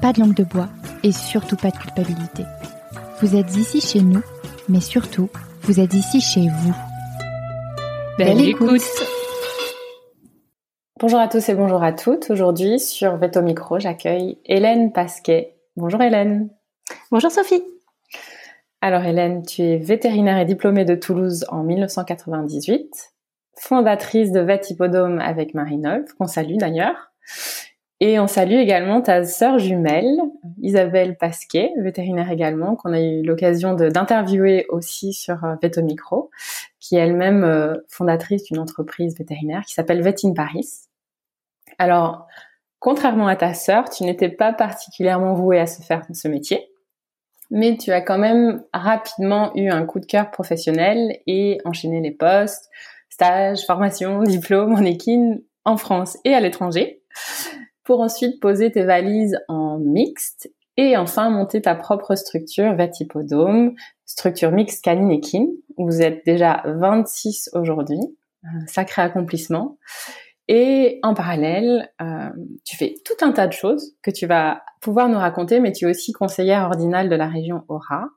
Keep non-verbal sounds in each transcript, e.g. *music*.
pas de langue de bois et surtout pas de culpabilité. Vous êtes ici chez nous, mais surtout, vous êtes ici chez vous. Belle, écoute. Bonjour à tous et bonjour à toutes. Aujourd'hui, sur Veto Micro, j'accueille Hélène Pasquet. Bonjour Hélène. Bonjour Sophie. Alors Hélène, tu es vétérinaire et diplômée de Toulouse en 1998, fondatrice de Vet Hippodome avec Marie-Nolf, qu'on salue d'ailleurs. Et on salue également ta sœur jumelle, Isabelle Pasquet, vétérinaire également, qu'on a eu l'occasion d'interviewer aussi sur euh, Veto Micro, qui est elle-même euh, fondatrice d'une entreprise vétérinaire qui s'appelle Vet in Paris. Alors, contrairement à ta sœur, tu n'étais pas particulièrement vouée à se faire ce métier, mais tu as quand même rapidement eu un coup de cœur professionnel et enchaîné les postes, stages, formations, *laughs* diplômes en équine en France et à l'étranger pour ensuite poser tes valises en mixte et enfin monter ta propre structure Vatipodome, structure mixte canine et kin, vous êtes déjà 26 aujourd'hui, un sacré accomplissement. Et en parallèle, euh, tu fais tout un tas de choses que tu vas pouvoir nous raconter, mais tu es aussi conseillère ordinale de la région Aura.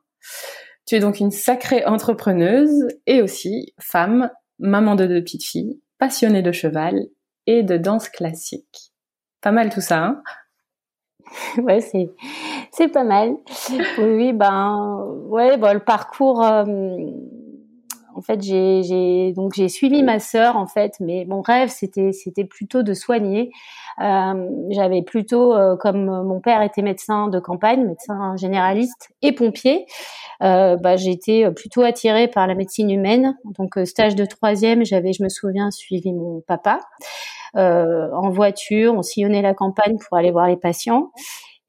Tu es donc une sacrée entrepreneuse et aussi femme, maman de deux petites filles, passionnée de cheval et de danse classique. Pas mal tout ça, hein *laughs* Ouais, c'est c'est pas mal. Oui, ben ouais, bon, le parcours. Euh, en fait, j'ai donc j'ai suivi ma sœur en fait, mais mon rêve c'était c'était plutôt de soigner. Euh, J'avais plutôt, euh, comme mon père était médecin de campagne, médecin généraliste et pompier, euh, bah, j'étais plutôt attirée par la médecine humaine. Donc stage de troisième, j'avais, je me souviens, suivi mon papa. En voiture, on sillonnait la campagne pour aller voir les patients.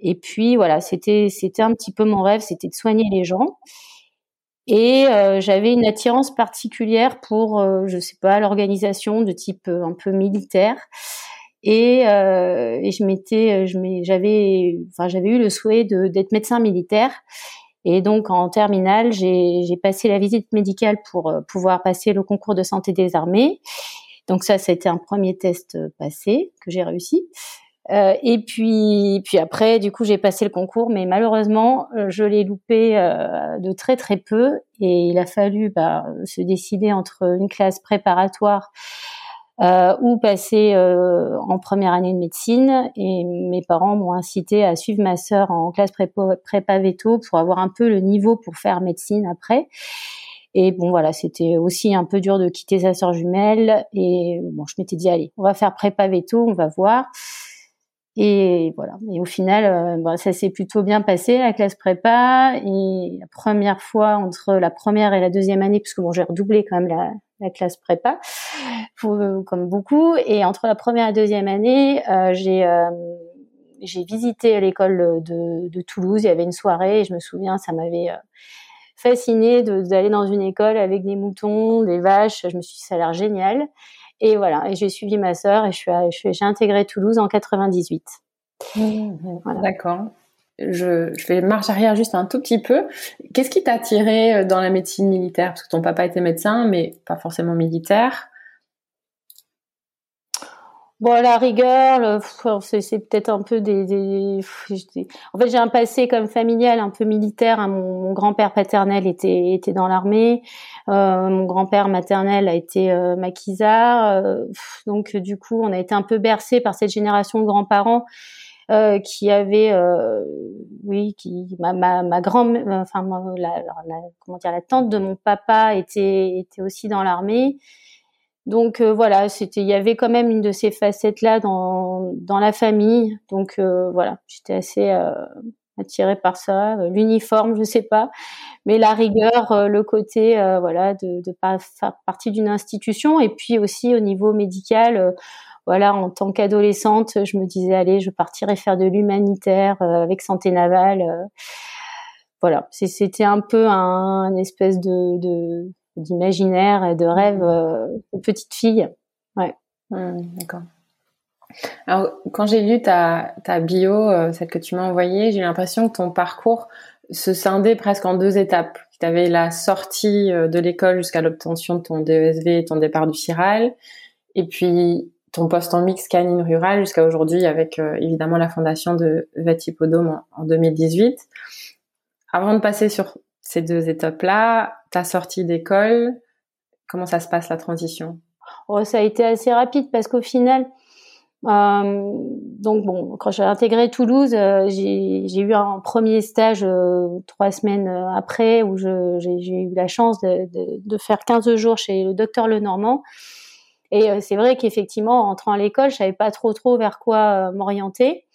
Et puis voilà, c'était c'était un petit peu mon rêve, c'était de soigner les gens. Et euh, j'avais une attirance particulière pour, euh, je sais pas, l'organisation de type un peu militaire. Et, et je m'étais, je j'avais, enfin j'avais eu le souhait d'être médecin militaire. Et donc en terminale, j'ai passé la visite médicale pour pouvoir passer le concours de santé des armées. Donc ça, c'était un premier test euh, passé que j'ai réussi. Euh, et puis, puis après, du coup, j'ai passé le concours, mais malheureusement, euh, je l'ai loupé euh, de très très peu, et il a fallu bah, se décider entre une classe préparatoire euh, ou passer euh, en première année de médecine. Et mes parents m'ont incité à suivre ma sœur en classe prépa, prépa veto pour avoir un peu le niveau pour faire médecine après. Et bon, voilà, c'était aussi un peu dur de quitter sa sœur jumelle. Et bon, je m'étais dit, allez, on va faire prépa veto, on va voir. Et voilà. Et au final, euh, bah, ça s'est plutôt bien passé la classe prépa. Et la première fois entre la première et la deuxième année, puisque bon, j'ai redoublé quand même la, la classe prépa, pour, euh, comme beaucoup. Et entre la première et la deuxième année, euh, j'ai euh, j'ai visité l'école de, de, Toulouse. Il y avait une soirée. Et je me souviens, ça m'avait fascinée d'aller dans une école avec des moutons, des vaches. Je me suis dit, ça a l'air génial. Et voilà, et j'ai suivi ma sœur et je j'ai intégré Toulouse en 98. Mmh, D'accord. Je, je fais marche arrière juste un tout petit peu. Qu'est-ce qui t'a attiré euh, dans la médecine militaire? Parce que ton papa était médecin, mais pas forcément militaire. Bon, la rigueur, c'est peut-être un peu des, des, En fait, j'ai un passé comme familial un peu militaire. Hein. Mon, grand-père paternel était, était dans l'armée. Euh, mon grand-père maternel a été euh, maquisard. Euh, donc, du coup, on a été un peu bercé par cette génération de grands-parents euh, qui avait, euh, oui, qui ma ma, ma grand, enfin la, la, comment dire, la tante de mon papa était était aussi dans l'armée. Donc euh, voilà, c'était, il y avait quand même une de ces facettes là dans dans la famille. Donc euh, voilà, j'étais assez attirée par ça. L'uniforme, je sais pas, mais la rigueur, le côté voilà de de pas faire partie d'une institution et puis aussi au niveau médical voilà, en tant qu'adolescente, je me disais allez, je partirai faire de l'humanitaire euh, avec santé navale. Euh. voilà, c'était un peu un, espèce de d'imaginaire et de rêve euh, petite fille. Ouais. Mmh, d'accord. Alors, quand j'ai lu ta, ta bio, celle que tu m'as envoyée, j'ai l'impression que ton parcours se scindait presque en deux étapes. Tu avais la sortie de l'école jusqu'à l'obtention de ton DESV et ton départ du CIRAL. Et puis, ton poste en mix canine rural jusqu'à aujourd'hui avec euh, évidemment la fondation de Vatipodome en, 2018. Avant de passer sur ces deux étapes-là, ta sortie d'école, comment ça se passe la transition? Oh, Ça a été assez rapide parce qu'au final, euh, donc bon, quand j'ai intégré Toulouse, euh, j'ai eu un premier stage trois semaines après où j'ai eu la chance de, faire 15 jours chez le docteur Lenormand. Et euh, c'est vrai qu'effectivement, en entrant à l'école, je savais pas trop trop vers quoi euh, m'orienter.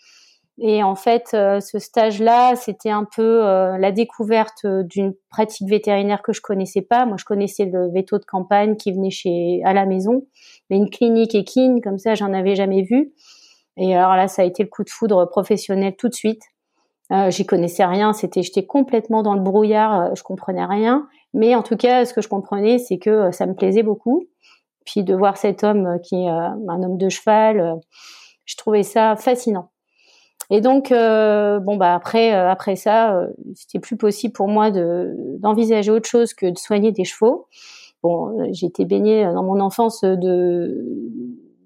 Et en fait, euh, ce stage-là, c'était un peu la découverte d'une pratique vétérinaire que je connaissais pas. Moi, je connaissais le veto de campagne qui venait chez à la maison, mais une clinique équine comme ça, j'en avais jamais vu. Et alors là, ça a été le coup de foudre professionnel tout de suite. Euh, J'y connaissais rien, c'était j'étais complètement dans le brouillard, je comprenais rien. Mais en tout cas, ce que je comprenais, c'est que ça me plaisait beaucoup. Puis de voir cet homme euh, qui est euh, un homme de cheval, euh, je trouvais ça fascinant. Et donc, bon bah après, après ça, c'était plus possible pour moi de d'envisager autre chose que de soigner des chevaux. Bon, j'ai été baignée dans mon enfance de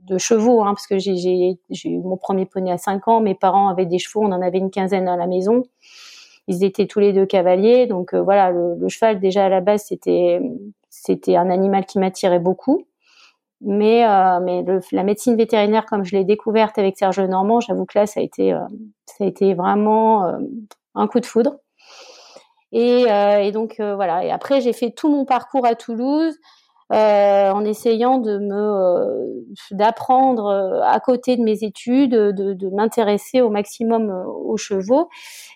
de chevaux, hein, parce que j'ai eu mon premier poney à 5 ans. Mes parents avaient des chevaux, on en avait une quinzaine à la maison. Ils étaient tous les deux cavaliers, donc voilà, le, le, cheval déjà à la base c'était c'était un animal qui m'attirait beaucoup. Mais, euh, mais la médecine vétérinaire, comme je l'ai découverte avec Serge Normand, j'avoue que là, ça a été, euh, ça a été vraiment euh, un coup de foudre. Et, et donc voilà. Et après, j'ai fait tout mon parcours à Toulouse. Euh, en essayant de me euh, d'apprendre euh, à côté de mes études, de, de m'intéresser au maximum aux chevaux.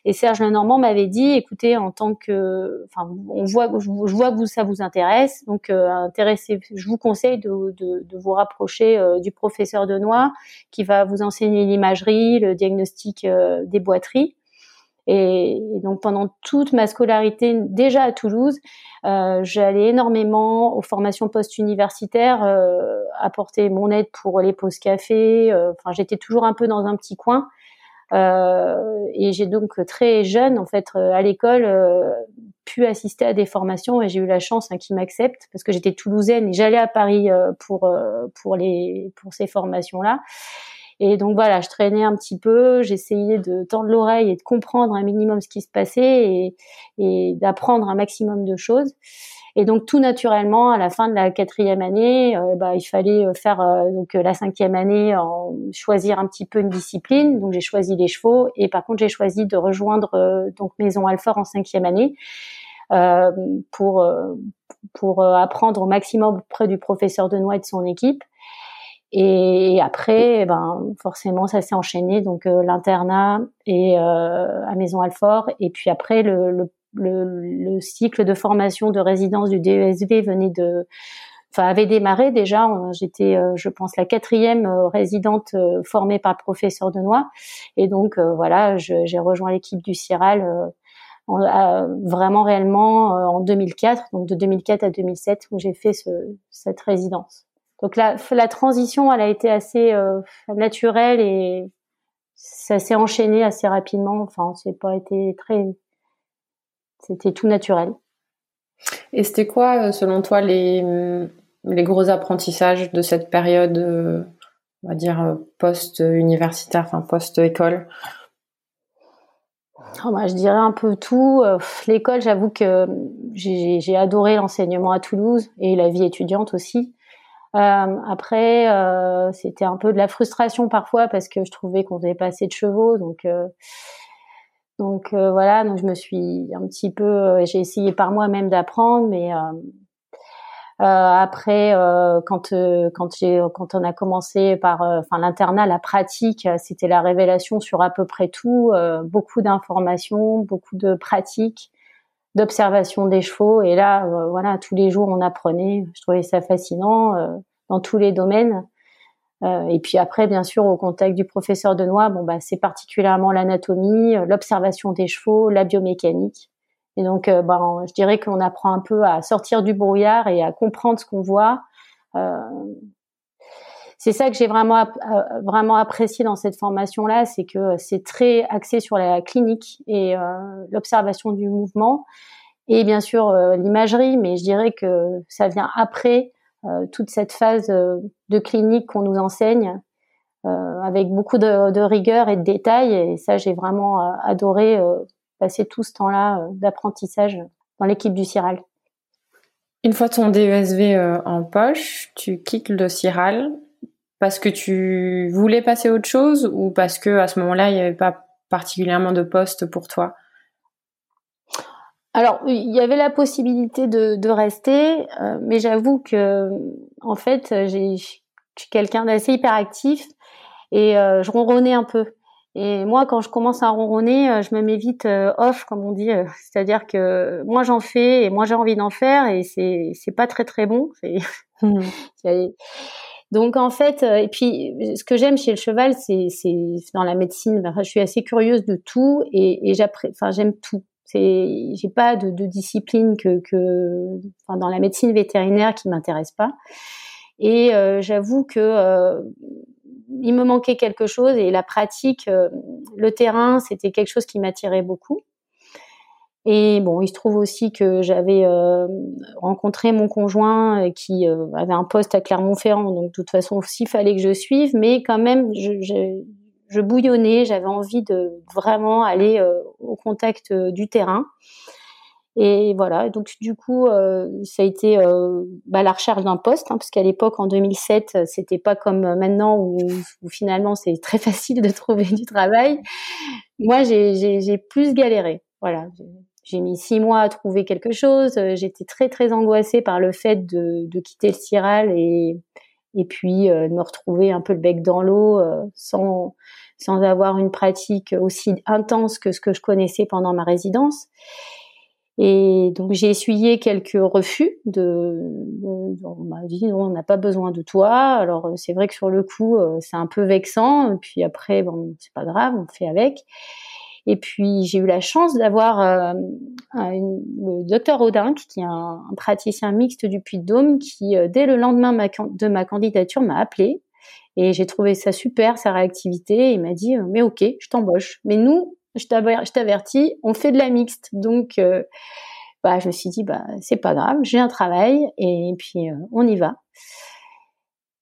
Et Serge Lenormand m'avait dit, écoutez, en tant que, enfin, on voit, je, vois que ça vous intéresse, donc intéressez, je vous conseille de, de, de vous rapprocher du professeur Denois, qui va vous enseigner l'imagerie, le diagnostic des boiteries. Et, donc pendant toute ma scolarité, déjà à Toulouse, euh, j'allais énormément aux formations post-universitaires, euh, apporter mon aide pour les pauses café. Euh, enfin, j'étais toujours un peu dans un petit coin. Euh, et j'ai donc très jeune, en fait, à l'école, pu assister à des formations et j'ai eu la chance hein, qu'ils m'acceptent parce que j'étais toulousaine et j'allais à Paris pour pour les pour ces formations là. Et donc voilà, je traînais un petit peu, j'essayais de tendre l'oreille et de comprendre un minimum ce qui se passait et, et d'apprendre un maximum de choses. Et donc tout naturellement, à la fin de la quatrième année, euh, bah, il fallait euh, faire euh, donc la cinquième année, en, choisir un petit peu une discipline. Donc j'ai choisi les chevaux et par contre j'ai choisi de rejoindre donc Maison Alfort en cinquième année pour pour apprendre au maximum auprès du professeur de et de son équipe. Et après, ben forcément, ça s'est enchaîné. Donc euh, l'internat et euh, à Maison Alfort. Et puis après, le, le, le, cycle de formation de résidence du DESV venait de, enfin avait démarré déjà. J'étais, euh, je pense, la quatrième résidente formée par le professeur Denois. Et donc voilà, j'ai rejoint l'équipe du CIRAL. vraiment réellement en 2004, donc de 2004 à 2007 où j'ai fait ce, cette résidence. Donc la, la transition, elle a été assez euh, naturelle et ça s'est enchaîné assez rapidement. Enfin, c'est pas été très, c'était tout naturel. Et c'était quoi, euh, selon toi, les, les gros apprentissages de cette période, euh, on va dire post-universitaire, enfin post-école? Oh, bah, je dirais un peu tout. L'école, j'avoue que j'ai adoré l'enseignement à Toulouse et la vie étudiante aussi. Après, c'était un peu de la frustration parfois parce que je trouvais qu'on faisait pas assez de chevaux, donc donc voilà, donc je me suis un petit peu, j'ai essayé par moi-même d'apprendre, mais euh, après, euh, quand euh, quand j'ai quand on a commencé par, enfin l'internat, la pratique, c'était la révélation sur à peu près tout, beaucoup d'informations, beaucoup de pratiques, d'observation des chevaux. Et là, voilà, tous les jours on apprenait. Je trouvais ça fascinant dans tous les domaines. et puis après, bien sûr, au contact du professeur Denois, bon bah c'est particulièrement l'anatomie, l'observation des chevaux, la biomécanique. Et donc, euh, ben, je dirais qu'on apprend un peu à sortir du brouillard et à comprendre ce qu'on voit. Euh, c'est ça que j'ai vraiment euh, vraiment apprécié dans cette formation là, c'est que c'est très axé sur la clinique et l'observation du mouvement et bien sûr l'imagerie, mais je dirais que ça vient après toute cette phase de clinique qu'on nous enseigne avec beaucoup de, rigueur et de détails et ça j'ai vraiment adoré passer tout ce temps-là euh, d'apprentissage dans l'équipe du CIRAL. Une fois ton DESV euh, en poche, tu quittes le CIRAL parce que tu voulais passer autre chose ou parce que à ce moment-là, il n'y avait pas particulièrement de poste pour toi? Alors, il y avait la possibilité de, rester, euh, mais j'avoue que, en fait, j'ai, je suis quelqu'un d'assez hyperactif et je ronronnais un peu. Et moi, quand je commence à ronronner, euh, je me mets vite euh, off, comme on dit. Euh, c'est-à-dire que moi, j'en fais et moi, j'ai envie d'en faire et c'est c'est pas très très bon. *laughs* Donc en fait, et puis ce que j'aime chez le cheval, c'est dans la médecine. je suis assez curieuse de tout et, et enfin j'aime tout. J'ai pas de, de discipline que que enfin, dans la médecine vétérinaire qui m'intéresse pas. Et j'avoue que il me manquait quelque chose et la pratique, euh, le terrain, c'était quelque chose qui m'attirait beaucoup. Et bon, il se trouve aussi que j'avais euh, rencontré mon conjoint euh, qui avait un poste à Clermont-Ferrand, donc de toute façon aussi il fallait que je suive, mais quand même je, je, je bouillonnais, j'avais envie de vraiment aller au contact du terrain. Et voilà, donc du coup, euh, ça a été euh, bah, la recherche d'un poste, hein, parce qu'à l'époque, en 2007, c'était pas comme maintenant où, finalement c'est très *laughs* facile de trouver du travail. Moi, j'ai plus galéré. Voilà, j'ai mis six mois à trouver quelque chose. J'étais très très angoissée par le fait de, de quitter le Ciral et et puis euh, de me retrouver un peu le bec dans l'eau sans sans avoir une pratique aussi intense que ce que je connaissais pendant ma résidence. Et donc j'ai essuyé quelques refus de, on m'a dit non on n'a pas besoin de toi. Alors c'est vrai que sur le coup euh, c'est un peu vexant. Et puis après bon c'est pas grave on fait avec. Et puis j'ai eu la chance d'avoir euh, le docteur Audin qui est un, praticien mixte du Puy-de-Dôme qui euh, dès le lendemain de ma candidature m'a appelé et j'ai trouvé ça super sa réactivité. Il m'a dit mais ok je t'embauche. Mais nous je t'avertis, on fait de la mixte. Donc, euh, bah, je me suis dit, bah, c'est pas grave, j'ai un travail et puis euh, on y va.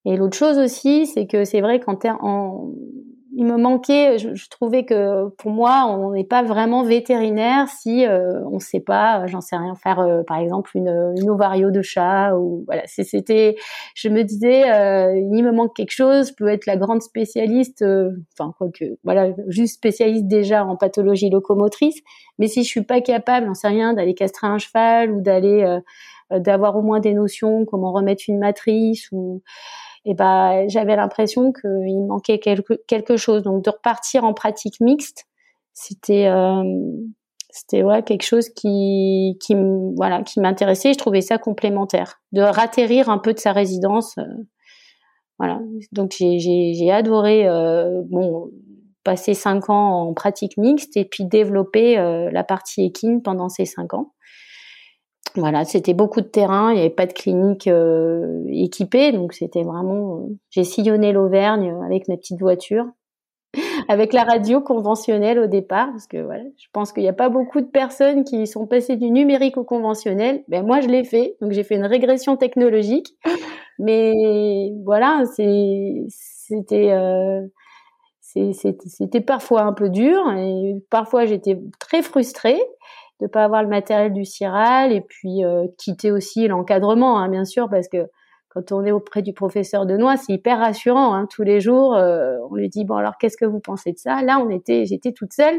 Et l'autre chose aussi, c'est que c'est vrai qu'en en, il me manquait, je, trouvais que pour moi, on n'est pas vraiment vétérinaire si euh, on ne sait pas, j'en sais rien, faire euh, par exemple une, une, ovario de chat ou voilà. C'était, je me disais, euh, il me manque quelque chose. Je peux être la grande spécialiste, enfin quoi que, voilà, juste spécialiste déjà en pathologie locomotrice. Mais si je suis pas capable, j'en sais rien, d'aller castrer un cheval ou d'aller d'avoir au moins des notions, comment remettre une matrice ou et ben j'avais l'impression qu'il manquait quelque, quelque chose. Donc de repartir en pratique mixte, c'était euh, c'était ouais quelque chose qui qui voilà qui m'intéressait. Je trouvais ça complémentaire de ratterrir un peu de sa résidence. Euh, voilà. Donc j'ai j'ai adoré euh, bon passer cinq ans en pratique mixte et puis développer euh, la partie équine pendant ces cinq ans. Voilà, c'était beaucoup de terrain, il n'y avait pas de clinique euh, équipée, donc c'était vraiment. Euh, j'ai sillonné l'Auvergne avec ma petite voiture, *laughs* avec la radio conventionnelle au départ, parce que voilà, je pense qu'il n'y a pas beaucoup de personnes qui sont passées du numérique au conventionnel. Ben moi, je l'ai fait, donc j'ai fait une régression technologique, *laughs* mais voilà, c'était euh, c'était parfois un peu dur et parfois j'étais très frustrée de pas avoir le matériel du CIRAL et puis euh, quitter aussi l'encadrement, hein, bien sûr, parce que quand on est auprès du professeur de noix, c'est hyper rassurant. Hein. Tous les jours, euh, on lui dit bon alors qu'est-ce que vous pensez de ça? Là, on était, j'étais toute seule,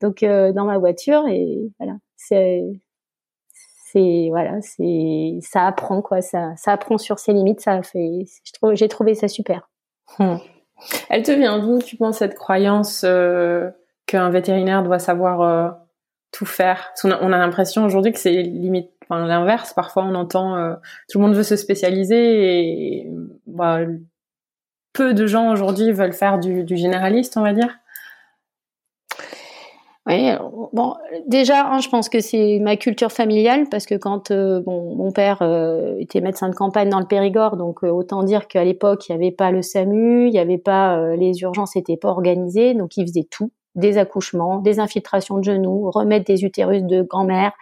donc euh, dans ma voiture et voilà, c'est, voilà, c'est, ça apprend quoi, ça, ça apprend sur ses limites. Ça fait, j'ai trouvé ça super. Hmm. Elle te vient d'où Tu penses cette croyance qu'un vétérinaire doit savoir tout faire. On a, l'impression aujourd'hui que c'est limite l'inverse. Parfois on entend euh, tout le monde veut se spécialiser et bah, peu de gens aujourd'hui veulent faire du, généraliste on va dire. Oui, bon, déjà, je pense que c'est ma culture familiale parce que quand euh, bon, mon père euh, était médecin de campagne dans le Périgord, donc autant dire qu'à l'époque il n'y avait pas le SAMU, il n'y avait pas les urgences, n'étaient pas organisées, donc il faisait tout des accouchements, des infiltrations de genoux, remettre des utérus de grand-mère.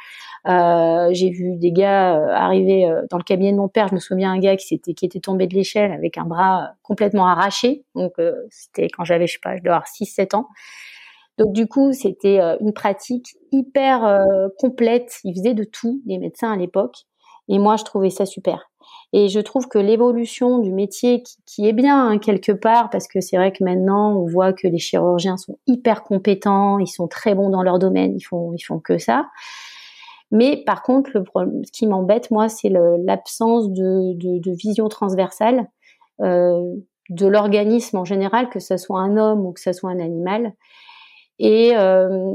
Euh, j'ai vu des gars euh, arriver euh, dans le cabinet de mon père. Je me souviens un gars qui, était, qui était tombé de l'échelle avec un bras complètement arraché. Donc c'était quand j'avais, je sais pas, je dois avoir 6-7 ans. Donc du coup, c'était une pratique hyper complète. Ils faisaient de tout, les médecins à l'époque. Et moi, je trouvais ça super. Et je trouve que l'évolution du métier, qui, est bien hein, quelque part, parce que c'est vrai que maintenant on voit que les chirurgiens sont hyper compétents, ils sont très bons dans leur domaine, ils font ils font que ça. Mais par contre, le problème, ce qui m'embête moi, c'est l'absence de, de, de, vision transversale euh, de l'organisme en général, que ce soit un homme ou que ce soit un animal. Et euh,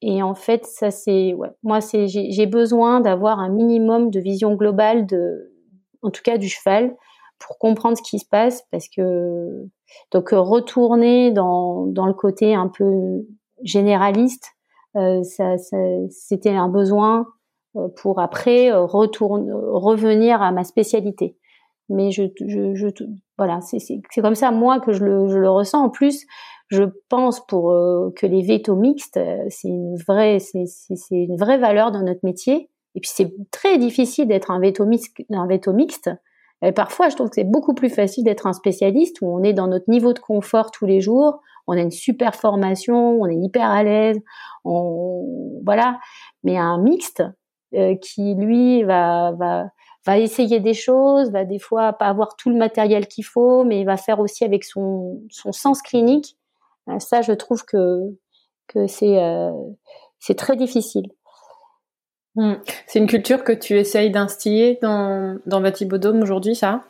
et en fait, ça c'est, ouais, moi j'ai besoin d'avoir un minimum de vision globale de, en tout cas du cheval, pour comprendre ce qui se passe, parce que donc retourner dans, dans le côté un peu généraliste, euh, c'était un besoin euh, pour après euh, retourner, revenir à ma spécialité. Mais je, voilà, c'est comme ça moi que je le, je le ressens. En plus, je pense pour euh, que les vétos mixtes, c'est une vraie, c'est une vraie valeur dans notre métier et puis c'est très difficile d'être un veto mixte. Parfois, je trouve que c'est beaucoup plus facile d'être un spécialiste où on est dans notre niveau de confort tous les jours, on a une super formation, on est hyper à l'aise, voilà. Mais un mixte euh, qui lui va va essayer des choses, va des fois pas avoir tout le matériel qu'il faut, mais va faire aussi avec son son sens clinique. Euh, ça, je trouve que que c'est euh, c'est très difficile. Hmm. C'est une culture que tu essayes d'instiller dans, dans aujourd'hui, ça?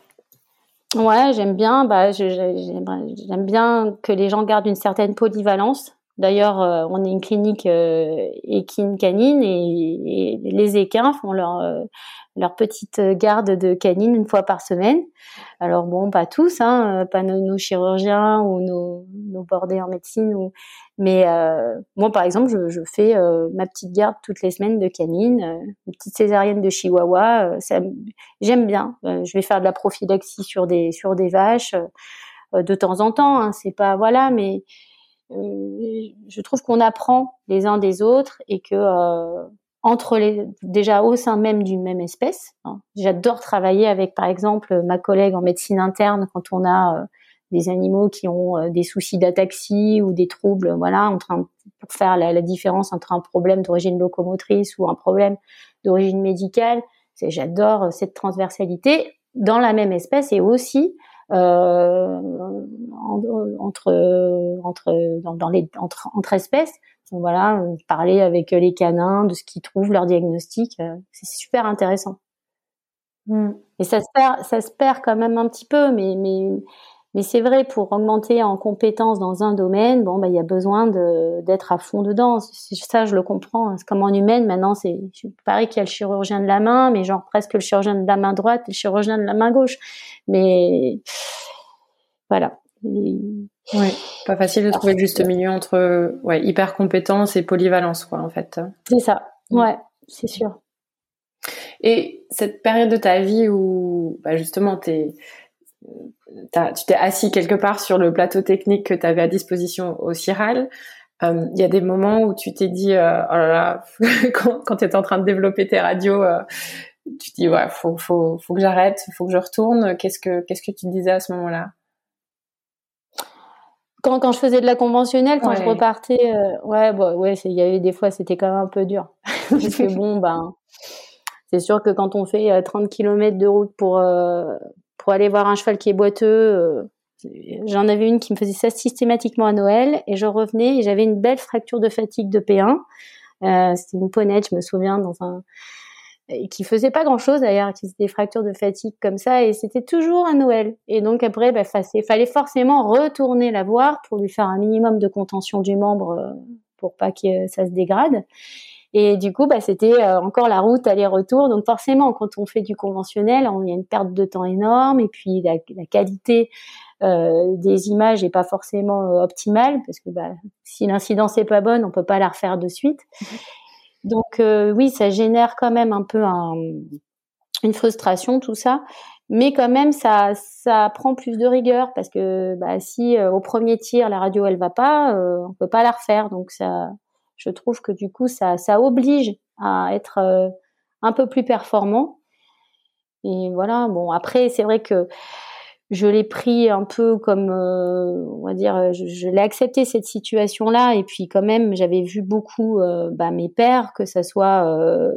Ouais, j'aime bien. Bah, j'aime bien que les gens gardent une certaine polyvalence. D'ailleurs, euh, on est une clinique euh, équine canine et, les équins font leur euh, leur petite garde de canine une fois par semaine. Alors bon, pas tous, hein, pas nos, chirurgiens ou nos, nos bordés en médecine ou mais euh, moi, par exemple, je, je fais euh, ma petite garde toutes les semaines de canine, euh, une petite césarienne de chihuahua. Euh, j'aime bien. je vais faire de la prophylaxie sur des sur des vaches de temps en temps. Hein, c'est pas voilà, mais je trouve qu'on apprend les uns des autres et que entre les déjà au sein même d'une même espèce. Hein. J'adore travailler avec, par exemple, ma collègue en médecine interne quand on a des animaux qui ont euh, des soucis d'ataxie ou des troubles, voilà, en train pour faire la, la différence entre un problème d'origine locomotrice ou un problème d'origine médicale. J'adore euh, cette transversalité dans la même espèce et aussi euh, entre entre dans, dans, les entre, entre espèces. Donc voilà, parler avec les canins de ce qu'ils trouvent, leur diagnostic, c'est super intéressant. Mm. Et ça se perd, ça se perd quand même un petit peu, mais mais mais c'est vrai, pour augmenter en compétences dans un domaine, bon, bah, il y a besoin d'être à fond dedans. Ça, je le comprends. Hein. C'est comme en humaine, maintenant, c'est, pareil qu'il y a le chirurgien de la main, mais genre presque le chirurgien de la main droite et le chirurgien de la main gauche. Mais, voilà. Ouais, pas facile de trouver le juste milieu entre, ouais, hyper compétence et polyvalence, quoi, en fait. C'est ça. Ouais, c'est sûr. Et cette période de ta vie où, bah, justement, t'es, tu t'es assis quelque part sur le plateau technique que tu avais à disposition au CIRAL. Euh, il y a des moments où tu t'es dit, euh, oh là là, *laughs* quand, quand tu étais en train de développer tes radios, euh, tu te dis, ouais, faut, faut, faut que j'arrête, faut que je retourne. Qu'est-ce que, qu'est-ce que tu te disais à ce moment-là? Quand, quand je faisais de la conventionnelle, quand je repartais, ouais, bah, ouais, il y avait des fois, c'était quand même un peu dur. *laughs* Parce que *laughs* bon, ben, c'est sûr que quand on fait 30 km de route pour, pour aller voir un cheval qui est boiteux. J'en avais une qui me faisait ça systématiquement à Noël et je revenais et j'avais une belle fracture de fatigue de P1. C'était une ponette, je me souviens, dans un qui faisait pas grand chose d'ailleurs, qui faisait des fractures de fatigue comme ça, et c'était toujours à Noël. Et donc après, bah, fallait forcément retourner la voir pour lui faire un minimum de contention du membre euh, pour pas que ça se dégrade. Et du coup, bah, c'était euh, encore la route aller-retour. Donc forcément, quand on fait du conventionnel, il y a une perte de temps énorme, et puis la, la qualité euh, des images est pas forcément optimale parce que bah, si l'incidence est pas bonne, on peut pas la refaire de suite. Donc euh, oui, ça génère quand même un peu une frustration tout ça, mais quand même ça ça prend plus de rigueur parce que bah, si euh, au premier tir la radio elle va pas, euh, on peut pas la refaire. Donc ça, je trouve que du coup ça oblige à être un peu plus performant. Et voilà. Bon après c'est vrai que je l'ai pris un peu comme, euh, on va dire, je, je l'ai accepté cette situation-là. Et puis quand même, j'avais vu beaucoup euh, bah, mes pères, que ça soit euh,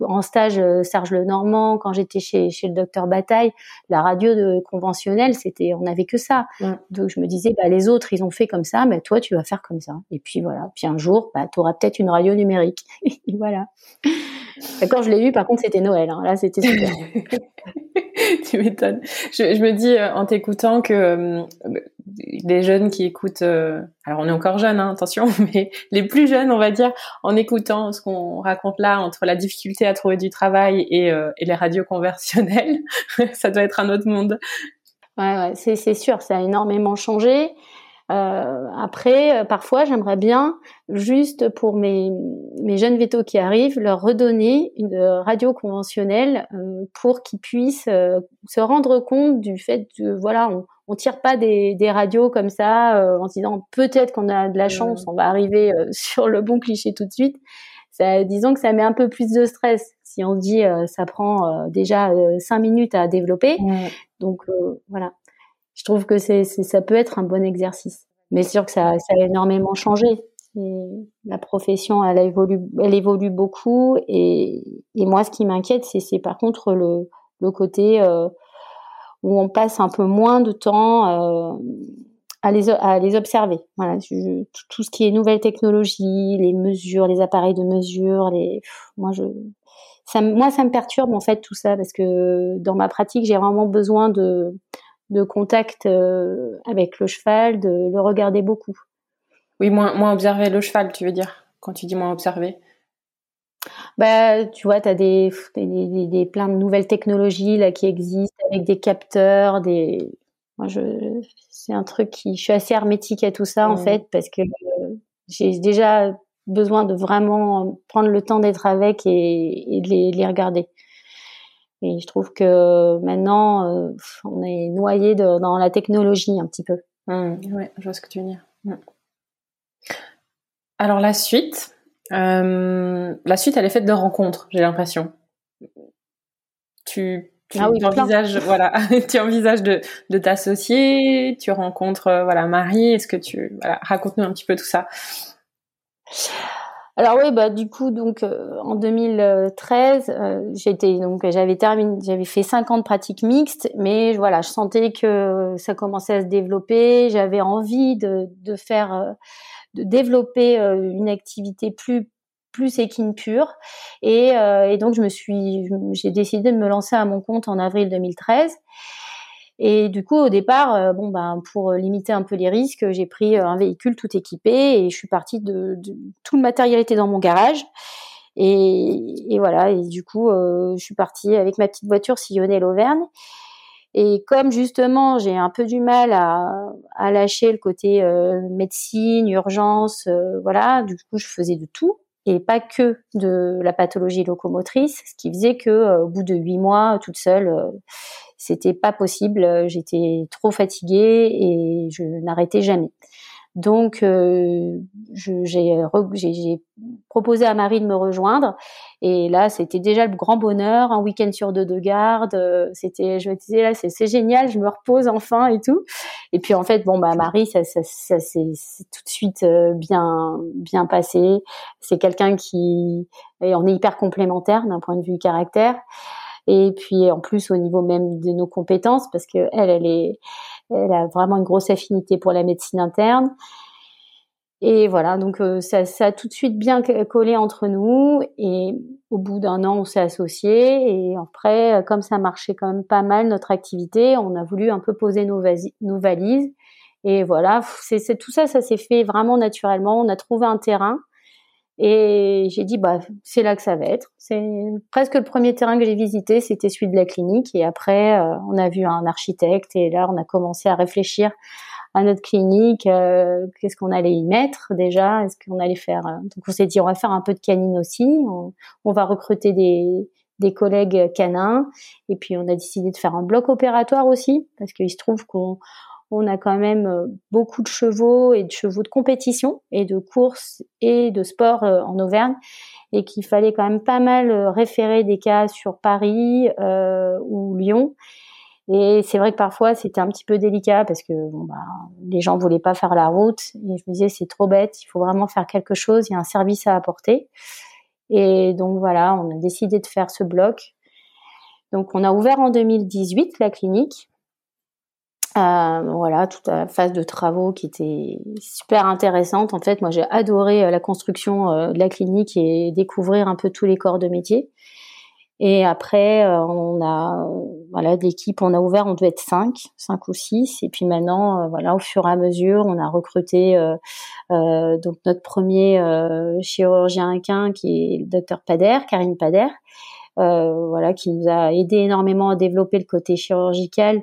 en stage euh, Serge Lenormand, quand j'étais chez, chez le docteur Bataille, la radio de conventionnelle, c'était, on n'avait que ça. Donc je me disais, bah, les autres, ils ont fait comme ça, mais toi, tu vas faire comme ça. Et puis voilà. Puis un jour, bah, tu auras peut-être une radio numérique. *laughs* et voilà. Quand je l'ai eu, par contre, c'était Noël. Hein. Là, c'était super. *laughs* *laughs* tu m'étonnes. Je, me dis euh, en t'écoutant que euh, les jeunes qui écoutent, euh, alors on est encore jeunes, hein, attention, *laughs* mais les plus jeunes, on va dire, en écoutant ce qu'on raconte là entre la difficulté à trouver du travail et, et les radios conversionnelles, *laughs* ça doit être un autre monde. Ouais, ouais c'est sûr, ça a énormément changé. Euh, après, euh, parfois, j'aimerais bien, juste pour mes, mes jeunes vétos qui arrivent, leur redonner une radio conventionnelle euh, pour qu'ils puissent se rendre compte du fait que, voilà, on, on tire pas des, des radios comme ça en se disant peut-être qu'on a de la chance, on va arriver *laughs* sur le bon cliché tout de suite. Ça, disons que ça met un peu plus de stress si on se dit ça prend déjà cinq minutes à développer. Donc voilà je trouve que ça peut être un bon exercice. Mais sûr que ça, a énormément changé. la profession, elle évolue, elle évolue beaucoup. Et, moi, ce qui m'inquiète, c'est, par contre le, côté euh, où on passe un peu moins de temps euh, à, les, observer. Tout ce qui est nouvelles technologies, les mesures, les appareils de mesure, les, moi, ça, moi, ça me perturbe en fait tout ça parce que dans ma pratique, j'ai vraiment besoin de de contact euh, avec le cheval, de le regarder beaucoup. Oui, moins, moins observer le cheval, tu veux dire, quand tu dis moins observer bah, tu vois, tu as des, des, des, plein de nouvelles technologies là qui existent avec des capteurs, des moi je c'est un truc qui je suis assez hermétique à tout ça en fait parce que euh, j'ai déjà besoin de vraiment prendre le temps d'être avec et, et de, les, de les regarder. Et je trouve que maintenant, euh, on est noyé dans la technologie un petit peu. Mmh, oui, je vois ce que tu veux dire. Mmh. Alors la suite, euh, la suite, elle est faite de rencontres, j'ai l'impression. Tu, tu ah envisages, *laughs* voilà, *laughs* tu envisages de, de t'associer, tu rencontres, euh, voilà, Marie. Est-ce que tu, voilà, raconte-nous un petit peu tout ça. Alors oui, bah du coup donc euh, en 2013, euh, j'étais donc j'avais terminé, j'avais fait cinq ans de pratique mixte, mais voilà, je sentais que ça commençait à se développer. J'avais envie de, de faire, euh, de développer une activité plus plus équine pure, et, et donc je me suis, j'ai décidé de me lancer à mon compte en avril 2013. Et du coup, au départ, euh, bon ben pour limiter un peu les risques, j'ai pris euh, un véhicule tout équipé et je suis partie de, de tout le matériel était dans mon garage. Et, et voilà. Et du coup, euh, je suis partie avec ma petite voiture sillonner l'Auvergne. Et comme justement, j'ai un peu du mal à, à lâcher le côté médecine, urgence, voilà. Du coup, je faisais de tout et pas que de la pathologie locomotrice, ce qui faisait que au bout de huit mois, toute seule, c'était pas possible. Euh, j'étais trop fatiguée et je n'arrêtais jamais. Donc, euh, j'ai proposé à Marie de me rejoindre. Et là, c'était déjà le grand bonheur, un week-end sur deux de garde. Euh, c'était, je me disais là, c'est génial, je me repose enfin et tout. Et puis en fait, bon bah Marie, ça, ça, ça s'est tout de suite bien bien passé. C'est quelqu'un qui, et on est hyper complémentaires d'un point de vue caractère. Et puis en plus au niveau même de nos compétences, parce que elle, elle est, elle a vraiment une grosse affinité pour la médecine interne. Et voilà, donc euh, ça, ça, a tout de suite bien collé entre nous. Et au bout d'un an, on s'est associés. Et après, comme ça marchait quand même pas mal notre activité, on a voulu un peu poser nos, nos valises. Et voilà, c'est tout ça, ça s'est fait vraiment naturellement. On a trouvé un terrain. Et j'ai dit, bah, c'est là que ça va être. C'est presque le premier terrain que j'ai visité, c'était celui de la clinique. Et après, euh, on a vu un architecte et là, on a commencé à réfléchir à notre clinique, euh, qu'est-ce qu'on allait y mettre déjà, est-ce qu'on allait faire. Euh, donc on s'est dit, on va faire un peu de canine aussi. On, on va recruter des, des collègues canins. Et puis on a décidé de faire un bloc opératoire aussi, parce qu'il se trouve qu'on on a quand même euh, beaucoup de chevaux et de chevaux de compétition et de course et de sport euh, en Auvergne et qu'il fallait quand même pas mal euh, référer des cas sur Paris ou Lyon. Et c'est vrai que parfois c'était un petit peu délicat parce que bon, bah, les gens voulaient pas faire la route et je me disais c'est trop bête, il faut vraiment faire quelque chose, il y a un service à apporter. Et donc voilà, on a décidé de faire ce bloc. Donc on a ouvert en 2018 la clinique euh, voilà, toute la phase de travaux qui était super intéressante. En fait, moi, j'ai adoré euh, la construction euh, de la clinique et découvrir un peu tous les corps de métier. Et après, on a, voilà, l'équipe, on a ouvert, on devait être cinq, cinq ou six. Et puis maintenant, voilà, au fur et à mesure, on a recruté donc notre premier chirurgien équin qui est le docteur Pader, Karine Pader, voilà, qui nous a aidé énormément à développer le côté chirurgical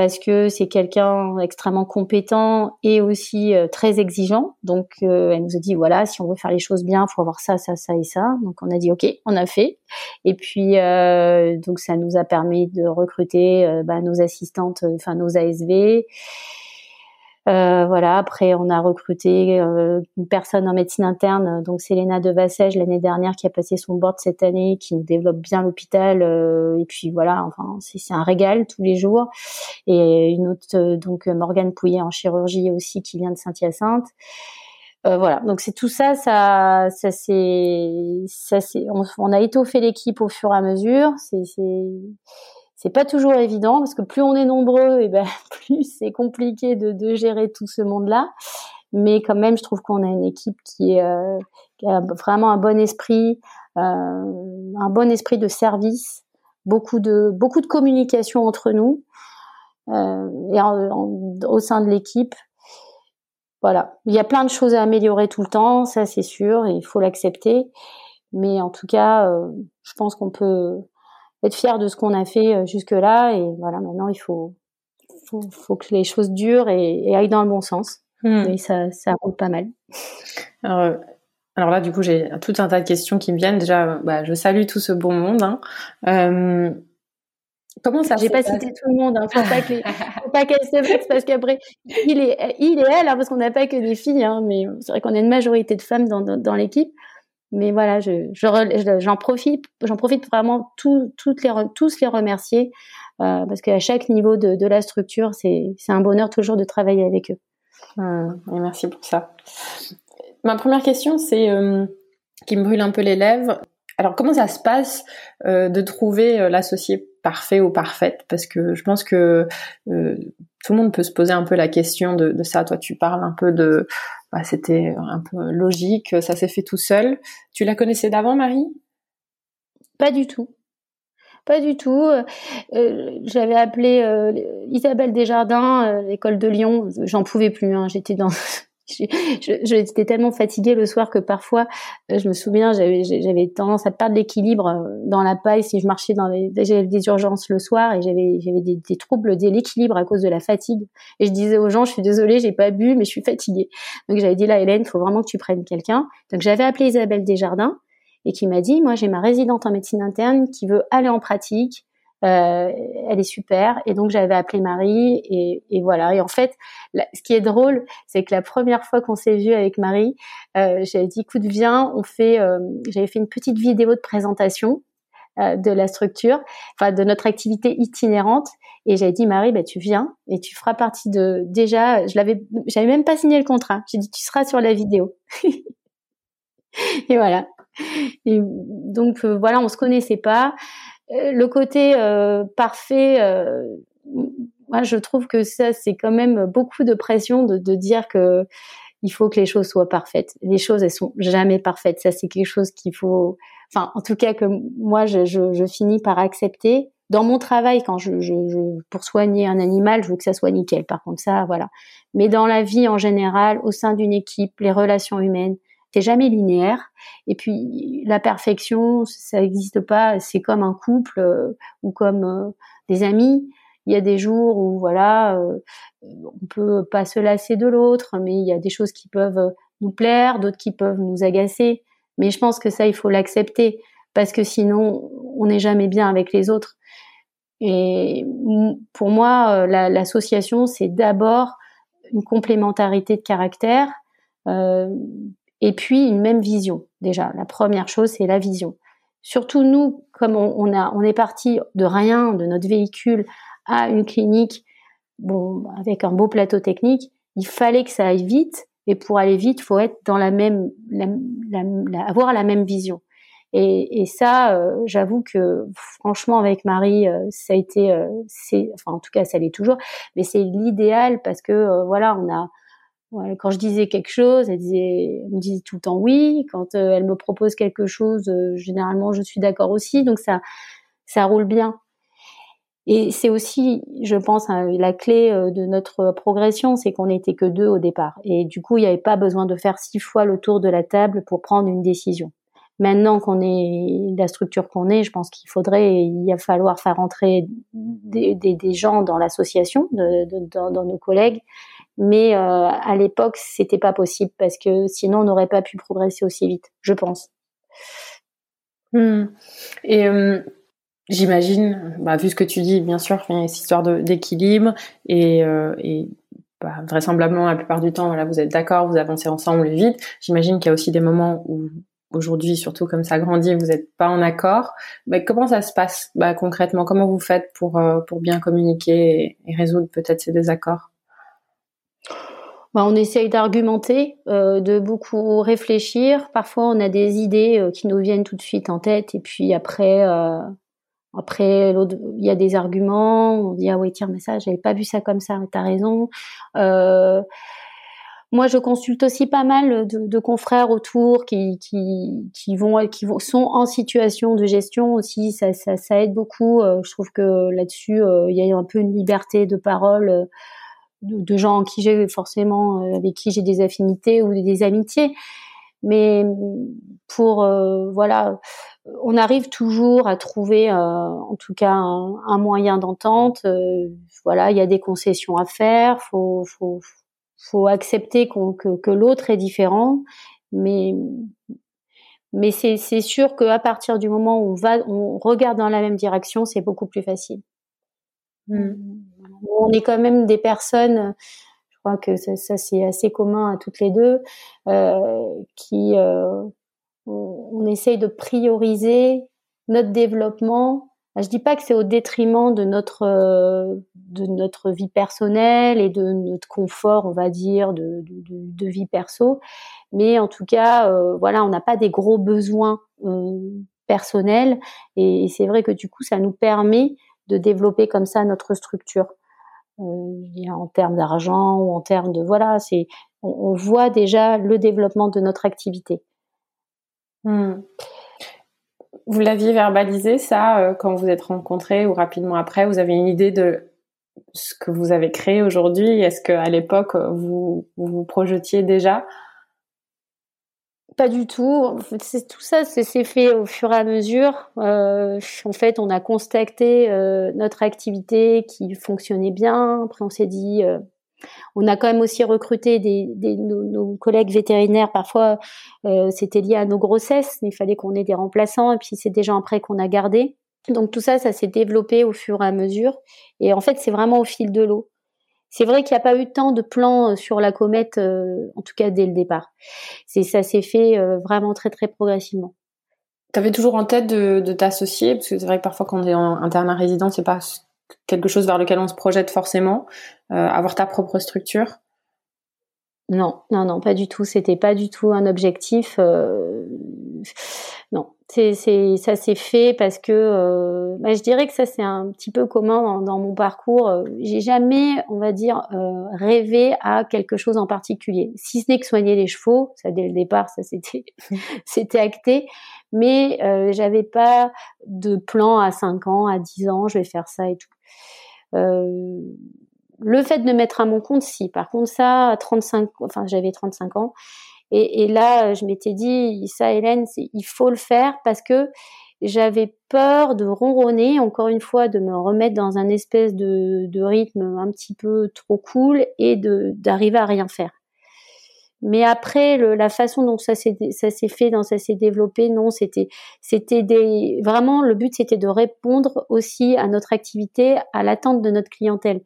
parce que c'est quelqu'un extrêmement compétent et aussi euh, très exigeant. Donc, euh, elle nous a dit voilà, si on veut faire les choses bien, il faut avoir ça, ça, ça et ça. Donc, on a dit ok, on a fait. Et puis, euh, donc, ça nous a permis de recruter bah, nos assistantes, enfin nos ASV. Euh, voilà. Après, on a recruté euh, une personne en médecine interne, donc c'est Léna de Vassège l'année dernière qui a passé son board cette année, qui développe bien l'hôpital. Euh, et puis voilà, enfin c'est un régal tous les jours. Et une autre, donc Morgane Pouillet en chirurgie aussi, qui vient de Saint-Hyacinthe. voilà, donc c'est tout ça, ça, ça c'est, ça c'est, on, on, a étoffé l'équipe au fur et à mesure. C'est, c'est pas toujours évident parce que plus on est nombreux, et ben *laughs* plus c'est compliqué de, de, gérer tout ce monde-là. Mais quand même, je trouve qu'on a une équipe qui, est, euh, qui, a vraiment un bon esprit, euh, un bon esprit de service, beaucoup de beaucoup de communication entre nous euh, et au sein de l'équipe. Voilà, il y a plein de choses à améliorer tout le temps, ça c'est sûr, il faut l'accepter. Mais en tout cas, euh, je pense qu'on peut être fier de ce qu'on a fait euh, jusque-là. Et voilà, maintenant, il faut, faut, faut que les choses durent et, et aillent dans le bon sens. Hmm. Et ça, ça roule pas mal. Alors, euh, alors là, du coup, j'ai tout un tas de questions qui me viennent. Déjà, bah, je salue tout ce bon monde. Hein. Euh, comment ça J'ai pas cité tout le monde. Hein. Faut pas que *laughs* faut pas qu'elles se vexent parce qu'après, il est, il et elle, hein, parce qu'on n'a pas que des filles. Hein, mais c'est vrai qu'on a une majorité de femmes dans, dans, dans l'équipe mais voilà, je, j'en profite, j'en profite vraiment tout, les, tous les remercier euh, parce qu'à chaque niveau de, la structure, c'est, un bonheur toujours de travailler avec eux. Hum, merci pour ça. Ma première question, c'est euh, qui me brûle un peu les lèvres. Alors, comment ça se passe euh, de trouver l'associé parfait ou parfaite? Parce que je pense que tout le monde peut se poser un peu la question de ça. Toi, tu parles un peu de c'était un peu logique, ça s'est fait tout seul. Tu la connaissais d'avant, Marie? Pas du tout. Pas du tout. Euh, J'avais appelé euh, Isabelle Desjardins, l'école de Lyon. J'en pouvais plus. Hein. J'étais dans *laughs* j'étais tellement fatiguée le soir que parfois, euh, je me souviens, j'avais tendance à perdre l'équilibre euh, dans la paille si je marchais dans les, j'avais des urgences le soir et j'avais, des, des, troubles de l'équilibre à cause de la fatigue. Et je disais aux gens, je suis désolée, j'ai pas bu, mais je suis fatiguée. Donc j'avais dit là, Hélène, il faut vraiment que tu prennes quelqu'un. Donc j'avais appelé Isabelle Desjardins et qui m'a dit, moi j'ai ma résidente en médecine interne qui veut aller en pratique, euh, elle est super. Et donc j'avais appelé Marie et, et, voilà. Et en fait, ce qui est drôle, c'est que la première fois qu'on s'est vu avec Marie, euh, j'avais dit écoute viens, on fait. Euh, j'avais fait une petite vidéo de présentation euh, de la structure, enfin de notre activité itinérante. Et j'avais dit Marie, bah tu viens et tu feras partie de. Déjà, je l'avais, j'avais même pas signé le contrat. J'ai dit tu seras sur la vidéo. *laughs* et voilà. Et donc euh, voilà, on se connaissait pas. Le côté parfait, moi je trouve que ça c'est quand même beaucoup de pression de, de dire que il faut que les choses soient parfaites. Les choses, elles sont jamais parfaites. Ça, c'est quelque chose qu'il faut, enfin, en tout cas que moi, je, je, je, finis par accepter. Dans mon travail, quand je, je, pour soigner un animal, je veux que ça soit nickel. Par contre, ça, voilà. Mais dans la vie en général, au sein d'une équipe, les relations humaines, c'est jamais linéaire. Et puis, la perfection, ça n'existe pas. C'est comme un couple euh, ou comme euh, des amis. Il y a des jours où voilà, euh, on peut pas se lasser de l'autre, mais il y a des choses qui peuvent nous plaire, d'autres qui peuvent nous agacer. Mais je pense que ça, il faut l'accepter parce que sinon, on n'est jamais bien avec les autres. Et pour moi, euh, l'association, c'est d'abord une complémentarité de caractère et puis une même vision. Déjà, la première chose, c'est la vision. Surtout nous, comme on, a, on est parti de rien, de notre véhicule, à une clinique, bon, avec un beau plateau technique, il fallait que ça aille vite. Et pour aller vite, faut être dans la même, la, la, avoir la même vision. Et, et ça, euh, j'avoue que franchement, avec Marie, euh, ça a été, euh, enfin en tout cas, ça l'est toujours, mais c'est l'idéal parce que voilà, on a, quand je disais quelque chose, elle me disait tout le temps oui. Quand elle me propose quelque chose, généralement, je suis d'accord aussi. Donc ça, ça roule bien. Et c'est aussi, je pense, la clé euh, de notre progression, c'est qu'on n'était que deux au départ. Et du coup, il n'y avait pas besoin de faire six fois le tour de la table pour prendre une décision. Maintenant qu'on est la structure qu'on est, je pense qu'il faudrait, il va falloir faire entrer des, gens dans l'association, dans, nos collègues. Mais euh, à l'époque, c'était pas possible parce que sinon, on n'aurait pas pu progresser aussi vite, je pense. Hmm. Et euh, J'imagine, bah, vu ce que tu dis, bien sûr, il y a cette histoire d'équilibre et, euh, bah, vraisemblablement la plupart du temps, voilà, vous êtes d'accord, vous avancez ensemble vite. J'imagine qu'il y a aussi des moments où aujourd'hui, surtout comme ça grandit, vous n'êtes pas en accord. Mais comment ça se passe bah, concrètement? Comment vous faites pour bien communiquer et, résoudre peut-être ces désaccords? Bah, on essaye d'argumenter, euh, de beaucoup réfléchir. Parfois, on a des idées euh, qui nous viennent tout de suite en tête, et puis après, euh, après, il y a des arguments. On dit ah oui tiens mais ça j'avais pas vu ça comme ça. Mais t'as raison. Moi, je consulte aussi pas mal de, confrères autour qui, qui, qui, vont, qui vont, sont en situation de gestion aussi. Ça, ça, aide beaucoup. Je trouve que là-dessus, il y a un peu une liberté de parole de, gens qui j'ai forcément avec qui j'ai des affinités ou des amitiés. Mais pour voilà on arrive toujours à trouver, euh, en tout cas, un, moyen d'entente. Euh, voilà, il y a des concessions à faire. Faut, faut, faut accepter que, que l'autre est différent, mais mais c'est sûr qu'à partir du moment où on va, on regarde dans la même direction, c'est beaucoup plus facile. Hmm. On est quand même des personnes, je crois que ça, ça c'est assez commun à toutes les deux, euh, qui euh, on, essaye de prioriser notre développement. Je dis pas que c'est au détriment de notre euh, de notre vie personnelle et de notre confort, on va dire, de, de, vie perso, mais en tout cas, euh, voilà, on n'a pas des gros besoins euh, personnels et, c'est vrai que du coup, ça nous permet de développer comme ça notre structure en termes d'argent ou en termes de voilà, c'est on voit déjà le développement de notre activité. Hmm. Vous l'aviez verbalisé ça euh, quand vous êtes rencontrés ou rapidement après Vous avez une idée de ce que vous avez créé aujourd'hui? Est-ce qu'à l'époque vous, vous projetiez déjà pas du tout. tout ça, c'est fait au fur et à mesure. Euh, en fait, on a constaté euh, notre activité qui fonctionnait bien. Après, on s'est dit, on a quand même aussi recruté des, nos, collègues vétérinaires. Parfois, euh, c'était lié à nos grossesses. Il fallait qu'on ait des remplaçants. Et puis, c'est des gens après qu'on a gardés. Donc tout ça, ça s'est développé au fur et à mesure. Et en fait, c'est vraiment au fil de l'eau. C'est vrai qu'il n'y a pas eu tant de plans euh, sur la comète, euh, en tout cas dès le départ. C'est ça s'est fait vraiment très très progressivement. Tu avais toujours en tête de, de t'associer? Parce que c'est vrai que parfois quand on est en internat résident, c'est pas quelque chose vers lequel on se projette forcément, euh, avoir ta propre structure Non, non, non, pas du tout. C'était pas du tout un objectif. Euh, non, c'est, c'est, ça s'est fait parce que euh, bah, je dirais que ça c'est un petit peu commun dans, mon parcours. J'ai jamais, on va dire, euh, rêvé à quelque chose en particulier, si ce n'est que soigner les chevaux. Ça dès le départ, ça c'était, *laughs* c'était acté. Mais j'avais pas de plan à 5 ans, à 10 ans, je vais faire ça et tout. Le fait de me mettre à mon compte, si. Par contre, ça, à 35, enfin, j'avais 35 ans. Et, là, je m'étais dit, ça, Hélène, il faut le faire parce que j'avais peur de ronronner, encore une fois, de me remettre dans un espèce de, rythme un petit peu trop cool et d'arriver à rien faire. Mais après, la façon dont ça s'est fait, dont ça s'est développé, non, c'était c'était vraiment le but, c'était de répondre aussi à notre activité, à l'attente de notre clientèle.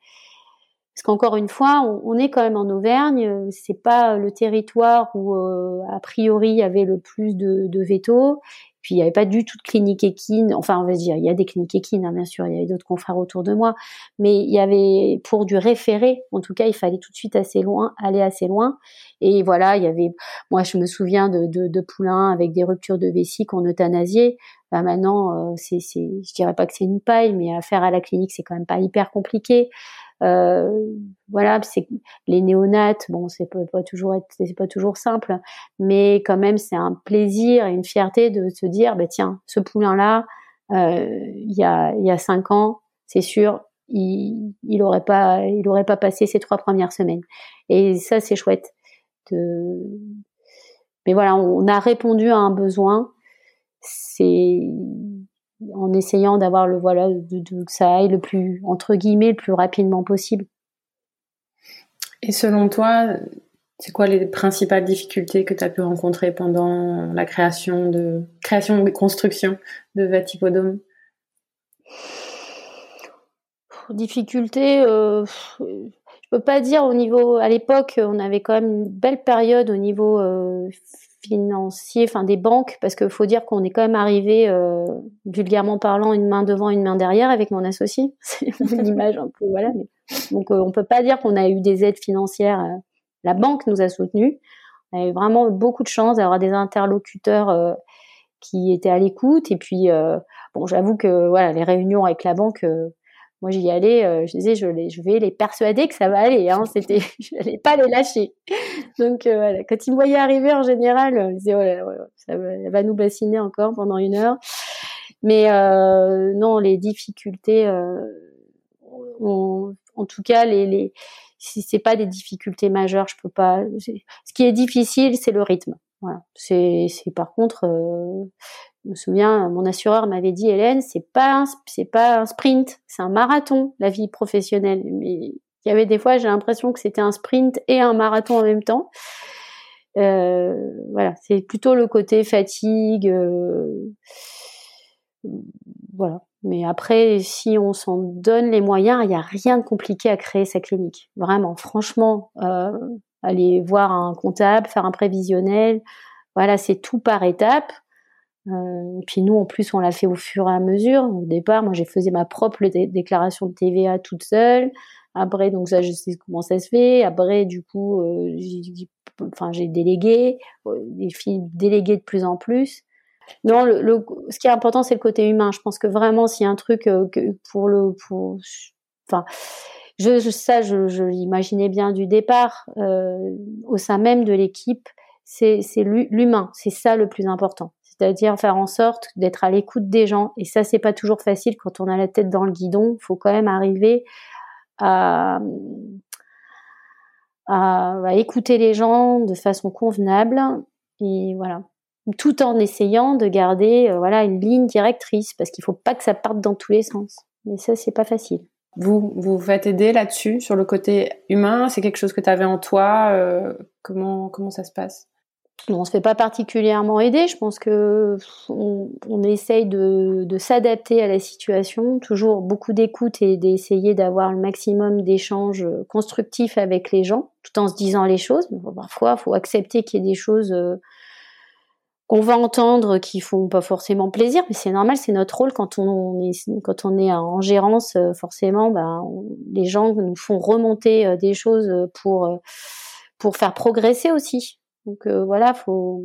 Parce qu'encore une fois, on, est quand même en Auvergne, c'est pas le territoire où euh, a priori il y avait le plus de, de veto. Puis il n'y avait pas du tout de clinique équine. Enfin, on va dire, il y a des cliniques équines, hein, bien sûr, il y avait d'autres confrères autour de moi, mais il y avait pour du référé, en tout cas, il fallait tout de suite assez loin, aller assez loin. Et voilà, il y avait, moi, je me souviens de, de, poulains avec des ruptures de vessie qu'on euthanasiait. Bah maintenant, euh, c'est, je dirais pas que c'est une paille, mais à faire à la clinique, c'est quand même pas hyper compliqué. Euh, voilà, c'est les néonates. Bon, c'est pas, pas toujours c'est pas toujours simple, mais quand même, c'est un plaisir et une fierté de se dire, bah tiens, ce poulain là, euh, il y a il y a cinq ans, c'est sûr, il, il aurait pas il aurait pas passé ces trois premières semaines. Et ça, c'est chouette. De... Mais voilà, on a répondu à un besoin. C'est en essayant d'avoir le voilà de, que ça aille le plus entre guillemets le plus rapidement possible. Et selon toi, c'est quoi les principales difficultés que tu as pu rencontrer pendant la création de création et construction de Vatipodome? Difficultés, euh, je peux pas dire au niveau à l'époque, on avait quand même une belle période au niveau euh, financiers, enfin des banques, parce qu'il faut dire qu'on est quand même arrivé, euh, vulgairement parlant, une main devant, une main derrière avec mon associé. *laughs* C'est une *laughs* image un peu, voilà. Mais, donc euh, on peut pas dire qu'on a eu des aides financières. Euh, la banque nous a soutenus. On a eu vraiment beaucoup de chance d'avoir des interlocuteurs euh, qui étaient à l'écoute. Et puis, bon, j'avoue que voilà, les réunions avec la banque moi j'y allais, euh, je disais je, je, vais les persuader que ça va aller, hein, c'était, *laughs* je n'allais pas les lâcher. Donc euh, voilà, quand ils me voyaient arriver en général, ils disaient oh là, ça va, nous bassiner encore pendant une heure. Mais euh, non, les difficultés, en tout cas les, les si c'est pas des difficultés majeures, je peux pas. Ce qui est difficile, c'est le rythme. Voilà. C'est par contre, je me souviens, mon assureur m'avait dit, Hélène, c'est pas un sprint, c'est un marathon, la vie professionnelle. Mais il y avait des fois, j'ai l'impression que c'était un sprint et un marathon en même temps. Euh, voilà, c'est plutôt le côté fatigue. Euh, voilà. Mais après, si on s'en donne les moyens, il n'y a rien de compliqué à créer sa clinique. Vraiment, franchement, euh, aller voir un comptable, faire un prévisionnel, voilà, c'est tout par étapes. Euh, puis nous, en plus, on l'a fait au fur et à mesure. Au départ, moi, j'ai faisais ma propre déclaration de TVA toute seule. Après, donc ça, je sais comment ça se fait. Après, du coup, euh, j'ai, enfin, délégué, euh, des filles déléguées de plus en plus. Non, le, le, ce qui est important, c'est le côté humain. Je pense que vraiment, s'il y a un truc euh, que pour le, pour, enfin, je, ça, je, je l'imaginais bien du départ, euh, au sein même de l'équipe, c'est l'humain. C'est ça le plus important c'est-à-dire faire en sorte d'être à l'écoute des gens. Et ça, c'est pas toujours facile quand on a la tête dans le guidon. Il faut quand même arriver à, écouter les gens de façon convenable et voilà, tout en essayant de garder euh, voilà une ligne directrice parce qu'il faut pas que ça parte dans tous les sens. Mais ça, c'est pas facile. Vous vous faites aider là-dessus sur le côté humain? C'est quelque chose que tu avais en toi. Euh, comment comment ça se passe? On on se fait pas particulièrement aider. Je pense que on, essaye de, s'adapter à la situation, toujours beaucoup d'écoute et d'essayer d'avoir le maximum d'échanges constructifs avec les gens, tout en se disant les choses. parfois, il faut accepter qu'il y ait des choses euh, qu'on va entendre qui font pas forcément plaisir, mais c'est normal, c'est notre rôle quand on est quand on est en gérance. Euh, forcément, ben, les gens nous font remonter euh, des choses pour pour faire progresser aussi. Donc voilà, faut.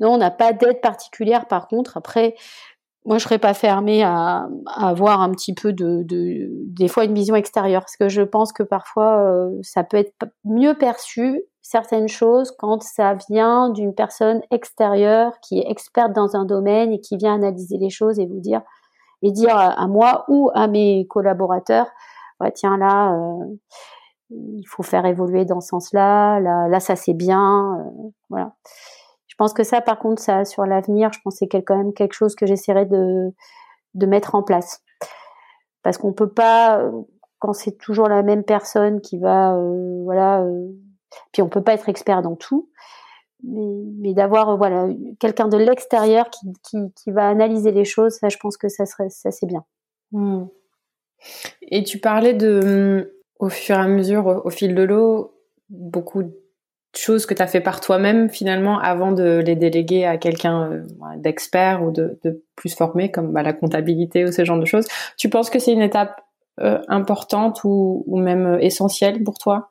Non, on n'a pas d'aide particulière. Par contre, après, moi, je serais pas fermée à, avoir un petit peu de, des fois une vision extérieure, parce que je pense que parfois euh, ça peut être mieux perçu certaines choses quand ça vient d'une personne extérieure qui est experte dans un domaine et qui vient analyser les choses et vous dire et dire à, moi ou à mes collaborateurs, ouais, tiens là, euh, il faut faire évoluer dans ce sens-là, là, là ça c'est bien, euh, voilà. Je pense que ça, par contre, ça, sur l'avenir, je pense que c'est quand même quelque chose que j'essaierai de, de mettre en place. Parce qu'on peut pas, quand c'est toujours la même personne qui va, euh, voilà, euh, puis on peut pas être expert dans tout, mais, d'avoir, euh, voilà, quelqu'un de l'extérieur qui, qui, va analyser les choses, ça, je pense que ça serait, ça c'est bien. Hmm. Et tu parlais de, au fur et à mesure, au, fil de l'eau, beaucoup choses que tu as fait par toi-même finalement avant de les déléguer à quelqu'un euh, d'expert ou de, plus formé comme bah, la comptabilité ou ce genre de choses. Tu penses que c'est une étape euh, importante ou, même euh, essentielle pour toi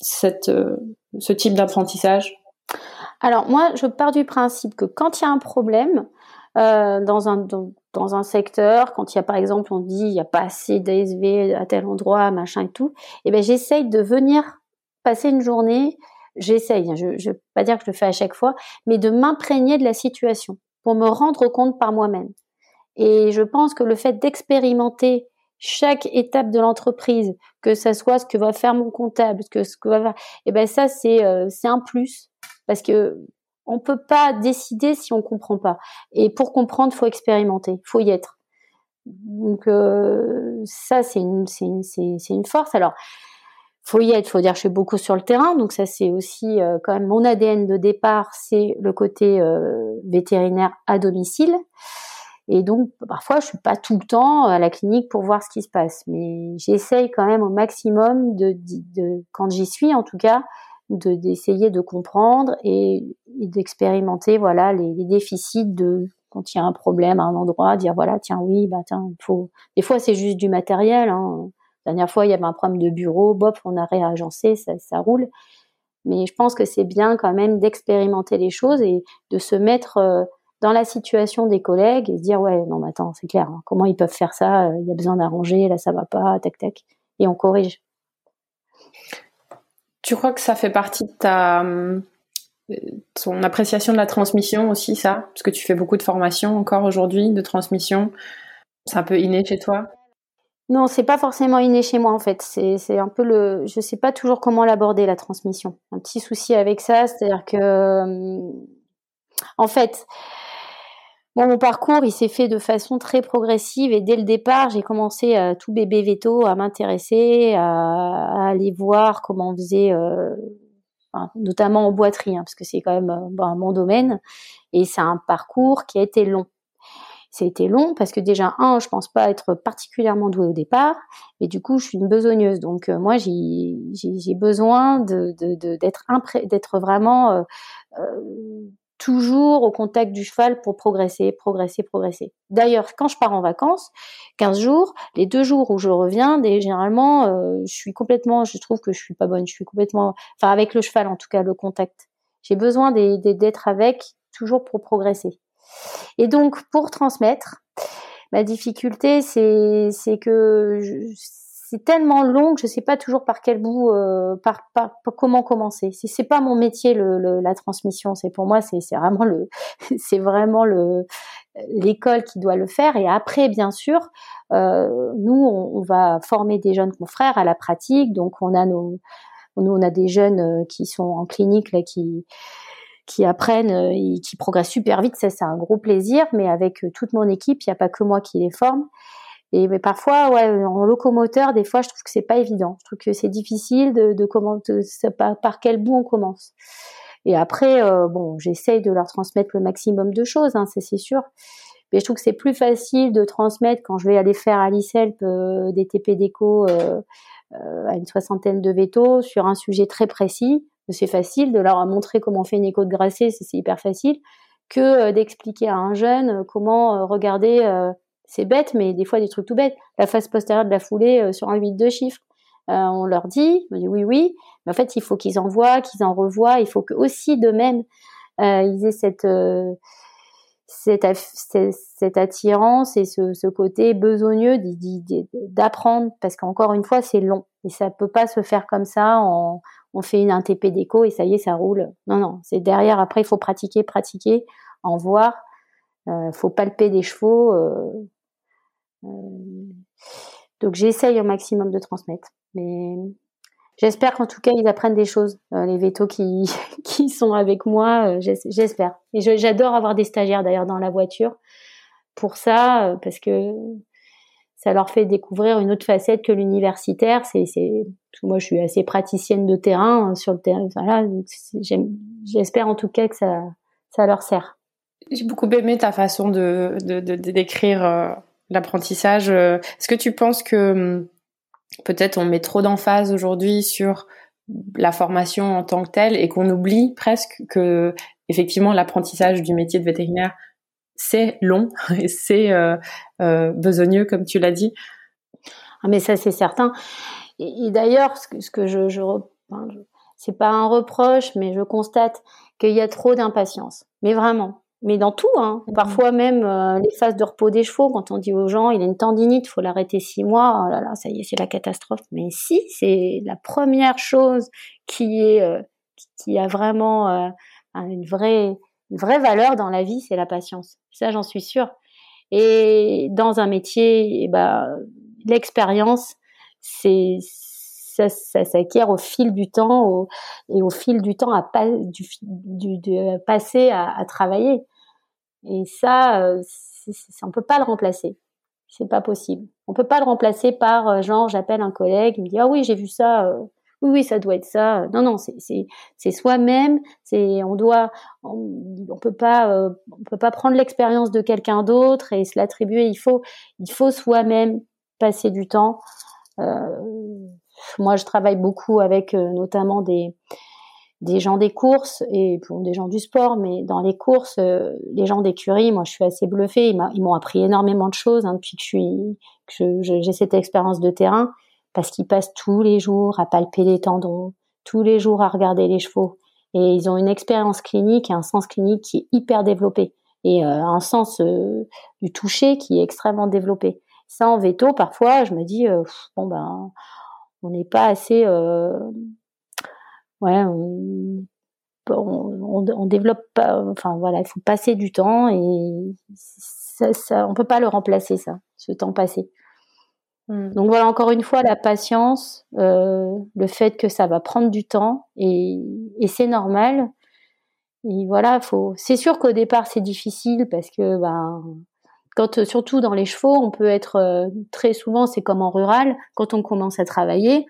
ce type d'apprentissage? Alors moi, je pars du principe que quand il y a un problème dans un dans, un secteur, quand il y a par exemple on dit il n'y a pas assez d'ASV à tel endroit, machin et tout, et eh ben j'essaye de venir passer une journée j'essaye, hein, je ne vais pas dire que je le fais à chaque fois, mais de m'imprégner de la situation pour me rendre compte par moi-même. Et je pense que le fait d'expérimenter chaque étape de l'entreprise, que ça soit ce que va faire mon comptable, que ce que va et eh ben ça c'est euh, c'est un plus parce que on peut pas décider si on comprend pas. Et pour comprendre, faut expérimenter, faut y être. Donc euh, ça c'est une force. Alors faut y être, faut dire, je suis beaucoup sur le terrain, donc ça c'est aussi euh, quand même mon ADN de départ, c'est le côté euh, vétérinaire à domicile. Et donc parfois je suis pas tout le temps à la clinique pour voir ce qui se passe, mais j'essaye quand même au maximum de, quand j'y suis en tout cas, d'essayer de comprendre et, d'expérimenter voilà les, déficits de quand il y a un problème à un endroit, dire voilà tiens oui bah tiens faut des fois c'est juste du matériel. Hein, la dernière fois, il y avait un problème de bureau, bof, on a réagencé, ça, ça roule. Mais je pense que c'est bien quand même d'expérimenter les choses et de se mettre euh, dans la situation des collègues et se dire ouais non mais attends c'est clair hein, comment ils peuvent faire ça il y a besoin d'arranger là ça va pas tac tac et on corrige tu crois que ça fait partie de ta euh, ton appréciation de la transmission aussi ça? Parce que tu fais beaucoup de formations encore aujourd'hui de transmission c'est un peu inné chez toi? Non, c'est pas forcément inné chez moi en fait. C'est un peu le, je sais pas toujours comment l'aborder la transmission. Un petit souci avec ça, c'est-à-dire que, euh, en fait, mon parcours, il s'est fait de façon très progressive et dès le départ, j'ai commencé à tout bébé veto à m'intéresser, à, aller voir comment on faisait, euh, notamment en boiterie, hein, parce que c'est quand même euh, mon domaine. Et c'est un parcours qui a été long. Été long parce que déjà, un, je pense pas être particulièrement douée au départ, mais du coup, je suis une besogneuse. Donc, euh, moi, j'ai besoin de d'être d'être vraiment euh, euh, toujours au contact du cheval pour progresser, progresser, progresser. D'ailleurs, quand je pars en vacances, 15 jours, les deux jours où je reviens, généralement, je suis complètement, je trouve que je suis pas bonne, je suis complètement, enfin avec le cheval en tout cas, le contact. J'ai besoin d'être avec toujours pour progresser. Et donc, pour transmettre, ma difficulté, c'est que c'est tellement long que je sais pas toujours par quel bout, euh, par, comment commencer. C'est, c'est pas mon métier la transmission. C'est pour moi, c'est, vraiment le, *laughs* c'est vraiment le l'école qui doit le faire. Et après, bien sûr, euh, nous, on, va former des jeunes confrères à la pratique. Donc, on a nos, nous, on a des jeunes euh, qui sont en clinique là, qui qui apprennent qui progressent super vite. Ça, c'est un gros plaisir. Mais avec toute mon équipe, il n'y a pas que moi qui les forme. Et mais parfois, ouais, en locomoteur, des fois, je trouve que c'est pas évident. Je trouve que c'est difficile de, de comment, par, par, quel bout on commence. Et après, euh, bon, j'essaye de leur transmettre le maximum de choses, hein, c'est sûr. Mais je trouve que c'est plus facile de transmettre quand je vais aller faire à l'ICELP des TP déco euh, à une soixantaine de vétos sur un sujet très précis c'est facile de leur montrer comment on fait une écho de grasset, c'est hyper facile, que euh, d'expliquer à un jeune euh, comment euh, regarder, c'est bête, mais des fois des trucs tout bêtes, la face postérieure de la foulée sur un 8 de chiffres. on leur dit, on dit oui, oui, mais en fait, il faut qu'ils en voient, qu'ils en revoient. Il faut que aussi de même, ils aient cette cette, attirance et ce, côté besogneux d'apprendre. Parce qu'encore une fois c'est long. Et ça peut pas se faire comme ça on, fait une un TP et ça y est ça roule. Non non. C'est derrière. Après il faut pratiquer pratiquer en voir. Euh, faut palper des chevaux euh, euh, donc j'essaye au maximum de transmettre mais J'espère qu'en tout cas ils apprennent des choses, euh, les vétos qui, *laughs* qui sont avec moi. Euh, j'espère. Et j'adore avoir des stagiaires d'ailleurs dans la voiture pour ça, euh, parce que ça leur fait découvrir une autre facette que l'universitaire. Moi je suis assez praticienne de terrain hein, sur le terrain. Voilà, j'espère en tout cas que ça, ça leur sert. J'ai beaucoup aimé ta façon de, de, de, décrire l'apprentissage. Est-ce que tu penses que hum, peut-être on met trop d'emphase aujourd'hui sur la formation en tant que telle et qu'on oublie presque que effectivement l'apprentissage du métier de vétérinaire c'est long *laughs* et c'est euh, euh, besogneux comme tu l'as dit? Ah mais ça c'est certain. Et, d'ailleurs ce que, ce que je, je, je c'est pas un reproche mais je constate qu'il y a trop d'impatience. Mais vraiment, mais dans tout. Hein. Mmh. Parfois même euh, les phases de repos des chevaux, quand on dit aux gens il a une tendinite, faut l'arrêter six mois, oh là là, ça y est, c'est la catastrophe. Mais si, c'est la première chose qui est euh, qui a vraiment euh, une vraie une vraie valeur dans la vie, c'est la patience. Ça, j'en suis sûre. Et dans un métier, eh ben, l'expérience, c'est ça, ça s'acquiert au fil du temps au, et au fil du temps à pas, du, du, de passer à, à travailler. Et ça, euh, on peut pas le remplacer. C'est pas possible. On peut pas le remplacer par euh, genre j'appelle un collègue, il me dit ah oui j'ai vu ça, euh, oui oui ça doit être ça. Non non c'est c'est c'est soi-même. C'est on doit on, peut pas on peut pas prendre l'expérience de quelqu'un d'autre et se l'attribuer. Il faut il faut soi-même passer du temps. moi je travaille beaucoup avec notamment des des gens des courses et pour des gens du sport, mais dans les courses, euh, les gens d'écurie, moi je suis assez bluffée. Ils m'ont appris énormément de choses hein, depuis que je suis que j'ai cette expérience de terrain, parce qu'ils passent tous les jours à palper les tendons, tous les jours à regarder les chevaux, et ils ont une expérience clinique et un sens clinique qui est hyper développé et euh, un sens euh, du toucher qui est extrêmement développé. Ça en veto, parfois, je me dis bon ben on n'est pas assez ouais, on, on, on, développe pas, enfin voilà, il faut passer du temps et ça, ça, on peut pas le remplacer ça, ce temps passé. Mmh. Donc voilà, encore une fois, la patience, euh, le fait que ça va prendre du temps et, et c'est normal. Et voilà, faut. C'est sûr qu'au départ c'est difficile parce que ben quand surtout dans les chevaux, on peut être euh, très souvent, c'est comme en rural, quand on commence à travailler,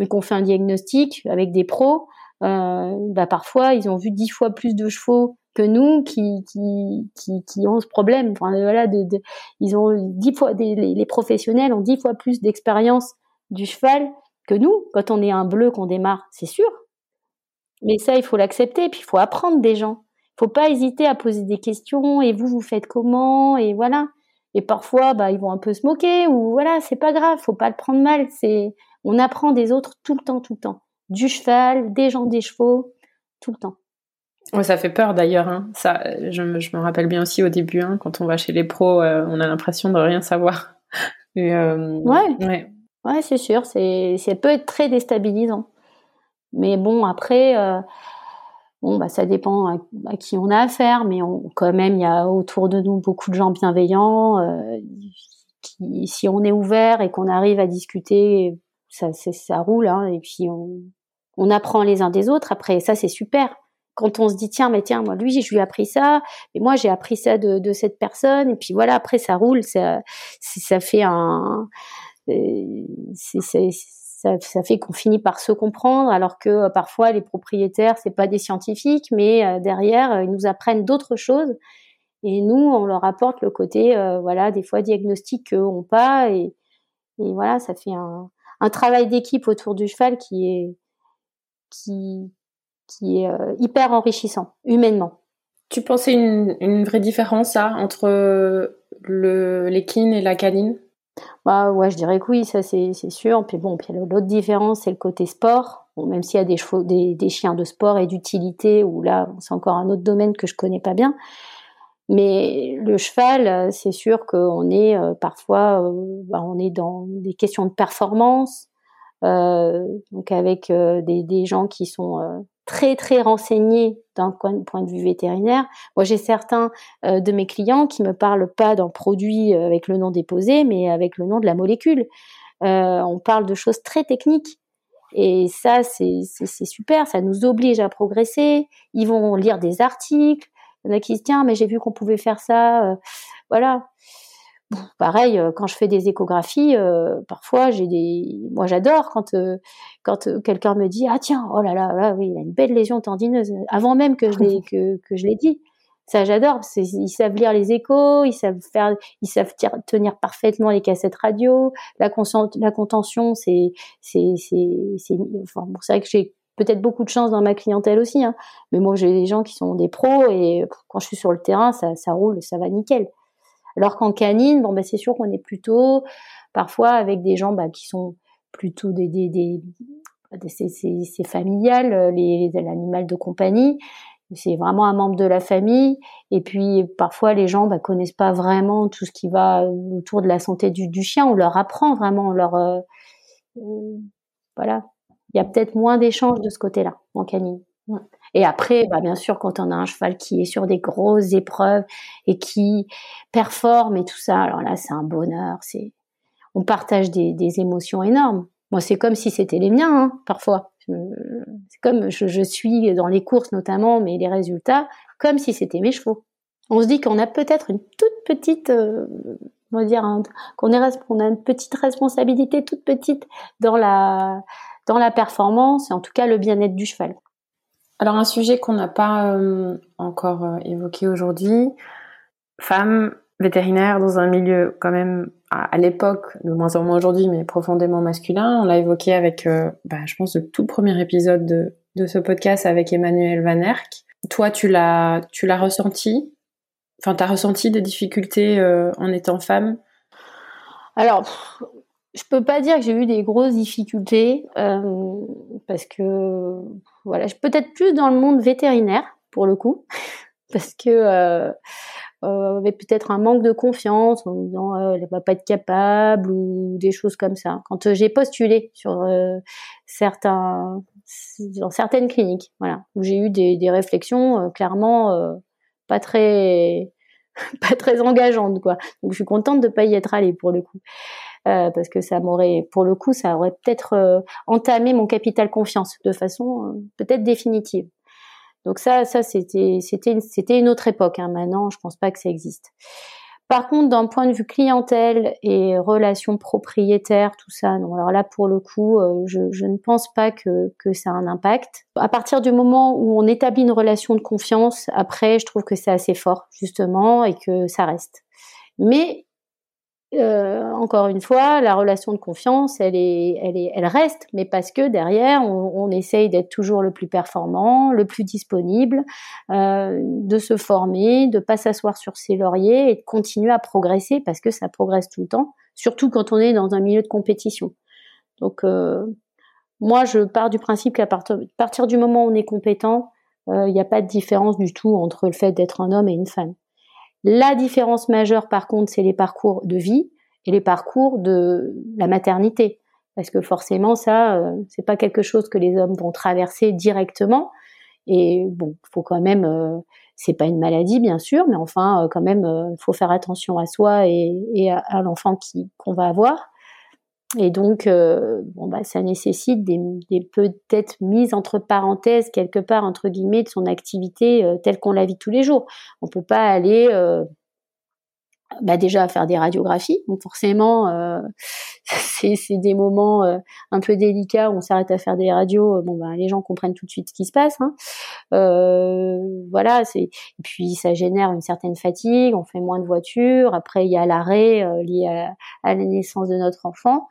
et qu'on fait un diagnostic avec des pros, euh, bah parfois ils ont vu dix fois plus de chevaux que nous qui qui qui, ont ce problème. Enfin, voilà, de, ils ont dix fois les, professionnels ont dix fois plus d'expérience du cheval que nous quand on est un bleu qu'on démarre, c'est sûr. Mais ça, il faut l'accepter. Puis il faut apprendre des gens. Il faut pas hésiter à poser des questions. Et vous, vous faites comment? Et voilà. Et parfois, bah, ils vont un peu se moquer ou voilà, c'est pas grave. Faut pas le prendre mal. C'est on apprend des autres tout le temps, tout le temps. Du cheval, des gens des chevaux, tout le temps. Ouais, ça fait peur d'ailleurs. Hein. Ça, je, me rappelle bien aussi au début, hein, quand on va chez les pros, euh, on a l'impression de rien savoir. *laughs* Euh, ouais. ouais. Ouais, c'est sûr. C'est, ça peut être très déstabilisant. Mais bon, après, euh, bon, bah, ça dépend à, qui on a affaire. Mais on, quand même, il y a autour de nous beaucoup de gens bienveillants. qui, si on est ouvert et qu'on arrive à discuter ça, ça roule, hein, et puis on, on apprend les uns des autres. Après, ça, c'est super. Quand on se dit, tiens, mais tiens, moi, lui, je lui ai appris ça, et moi, j'ai appris ça de, de cette personne, et puis voilà, après, ça roule, ça, ça fait un, euh, ça, ça, fait qu'on finit par se comprendre, alors que euh, parfois les propriétaires, c'est pas des scientifiques, mais euh, derrière, ils nous apprennent d'autres choses. Et nous, on leur apporte le côté, voilà, des fois diagnostic qu'eux n'ont pas, et, et voilà, ça fait un, un travail d'équipe autour du cheval qui est qui qui est euh, hyper enrichissant humainement. Tu pensais une, une vraie différence ça entre le l'équine et la canine? Bah ouais, je dirais que oui, ça c'est sûr. Puis bon, puis l'autre différence, c'est le côté sport. même s'il y a des, chevaux, des, des, chiens de sport et d'utilité, où là, c'est encore un autre domaine que je connais pas bien. Mais le cheval, c'est sûr qu'on est euh, parfois, euh, bah, on est dans des questions de performance, euh, donc avec euh, des, des, gens qui sont très très renseignés d'un point de vue vétérinaire. Moi, j'ai certains euh, de mes clients qui me parlent pas d'un produit euh, avec le nom déposé, mais avec le nom de la molécule. Euh, on parle de choses très techniques. Et ça, c'est super, ça nous oblige à progresser. Ils vont lire des articles. Il y en a qui se disent, tiens, mais j'ai vu qu'on pouvait faire ça. voilà pareil, euh, quand je fais des échographies, euh, parfois j'ai des, moi j'adore quand euh, quand quelqu'un me dit ah tiens oh là là là oui il a une belle lésion tendineuse avant même que je l'ai *laughs* que, que je l'ai dit. Ça j'adore, ils savent lire les échos, ils savent faire, ils savent tenir parfaitement les cassettes radio. La, la contention, c'est c'est c'est c'est enfin bon, c'est vrai que j'ai peut-être beaucoup de chance dans ma clientèle aussi, hein, mais moi j'ai des gens qui sont des pros et quand je suis sur le terrain, ça ça roule, ça va nickel. Alors qu'en canine, bon, ben, c'est sûr qu'on est plutôt parfois avec des gens bah, qui sont plutôt des, des, des, c'est familial, euh, l'animal de compagnie. C'est vraiment un membre de la famille. Et puis parfois les gens bah, connaissent pas vraiment tout ce qui va autour de la santé du, chien. On leur apprend vraiment, leur euh, euh, voilà. Il y a peut-être moins d'échanges de ce côté-là en canine. Et après, bah, bien sûr, quand on a un cheval qui est sur des grosses épreuves et qui performe et tout ça, alors là, c'est un bonheur. C'est, on partage des, émotions énormes. Moi, c'est comme si c'était les miens, hein, parfois. C'est comme je, suis dans les courses notamment, mais les résultats, comme si c'était mes chevaux. On se dit qu'on a peut-être une toute petite, euh, on dire, qu'on est, qu'on a une petite responsabilité toute petite dans la, dans la performance et en tout cas le bien-être du cheval. Alors un sujet qu'on n'a pas euh, encore euh, évoqué aujourd'hui, femme vétérinaire dans un milieu quand même à, l'époque, de moins en moins aujourd'hui, mais profondément masculin. On l'a évoqué avec, euh, bah, je pense, le tout premier épisode de, de ce podcast avec Emmanuel Van Erck. Toi, tu l'as, tu l'as ressenti? Enfin, t'as ressenti des difficultés en étant femme? Alors, je peux pas dire que j'ai eu des grosses difficultés euh, parce que voilà, je peut-être plus dans le monde vétérinaire pour le coup *laughs* parce que euh, euh, avait peut-être un manque de confiance en disant euh, elle va pas être capable ou des choses comme ça. Quand euh, j'ai postulé sur euh, certains dans certaines cliniques, voilà, où j'ai eu des, des réflexions clairement pas très *laughs* pas très engageantes quoi. Donc je suis contente de pas y être allée pour le coup. Euh, parce que ça m'aurait, pour le coup, ça aurait peut-être euh, entamé mon capital confiance de façon euh, peut-être définitive. Donc ça, ça c'était, c'était, une autre époque. Hein. Maintenant, je pense pas que ça existe. Par contre, d'un point de vue clientèle et relations propriétaires, tout ça, non. Alors là, pour le coup, je, je, ne pense pas que, que ça a un impact. À partir du moment où on établit une relation de confiance, après, je trouve que c'est assez fort, justement, et que ça reste. Mais euh, encore une fois, la relation de confiance, elle est, elle est, elle reste, mais parce que derrière, on, on essaye d'être toujours le plus performant, le plus disponible, euh, de se former, de pas s'asseoir sur ses lauriers et de continuer à progresser parce que ça progresse tout le temps, surtout quand on est dans un milieu de compétition. Donc, euh, moi, je pars du principe qu'à partir du moment où on est compétent, il n'y a pas de différence du tout entre le fait d'être un homme et une femme. La différence majeure, par contre, c'est les parcours de vie et les parcours de la maternité. Parce que forcément, ça, euh, c'est pas quelque chose que les hommes vont traverser directement. Et bon, faut quand même, euh, c'est pas une maladie bien sûr, mais enfin, euh, quand même, il faut faire attention à soi et, à, l'enfant qu'on va avoir. Et donc, euh, bon, bah, ça nécessite des, des peut-être mises entre parenthèses, quelque part, entre guillemets, de son activité euh, telle qu'on la vit tous les jours. On peut pas aller euh, bah déjà à faire des radiographies. Donc forcément, euh, *laughs* c'est des moments euh, un peu délicats où on s'arrête à faire des radios. Bon, bah, les gens comprennent tout de suite ce qui se passe. Hein. Euh, voilà, et puis ça génère une certaine fatigue. On fait moins de voitures. Après, il y a l'arrêt euh, lié à, à, la naissance de notre enfant.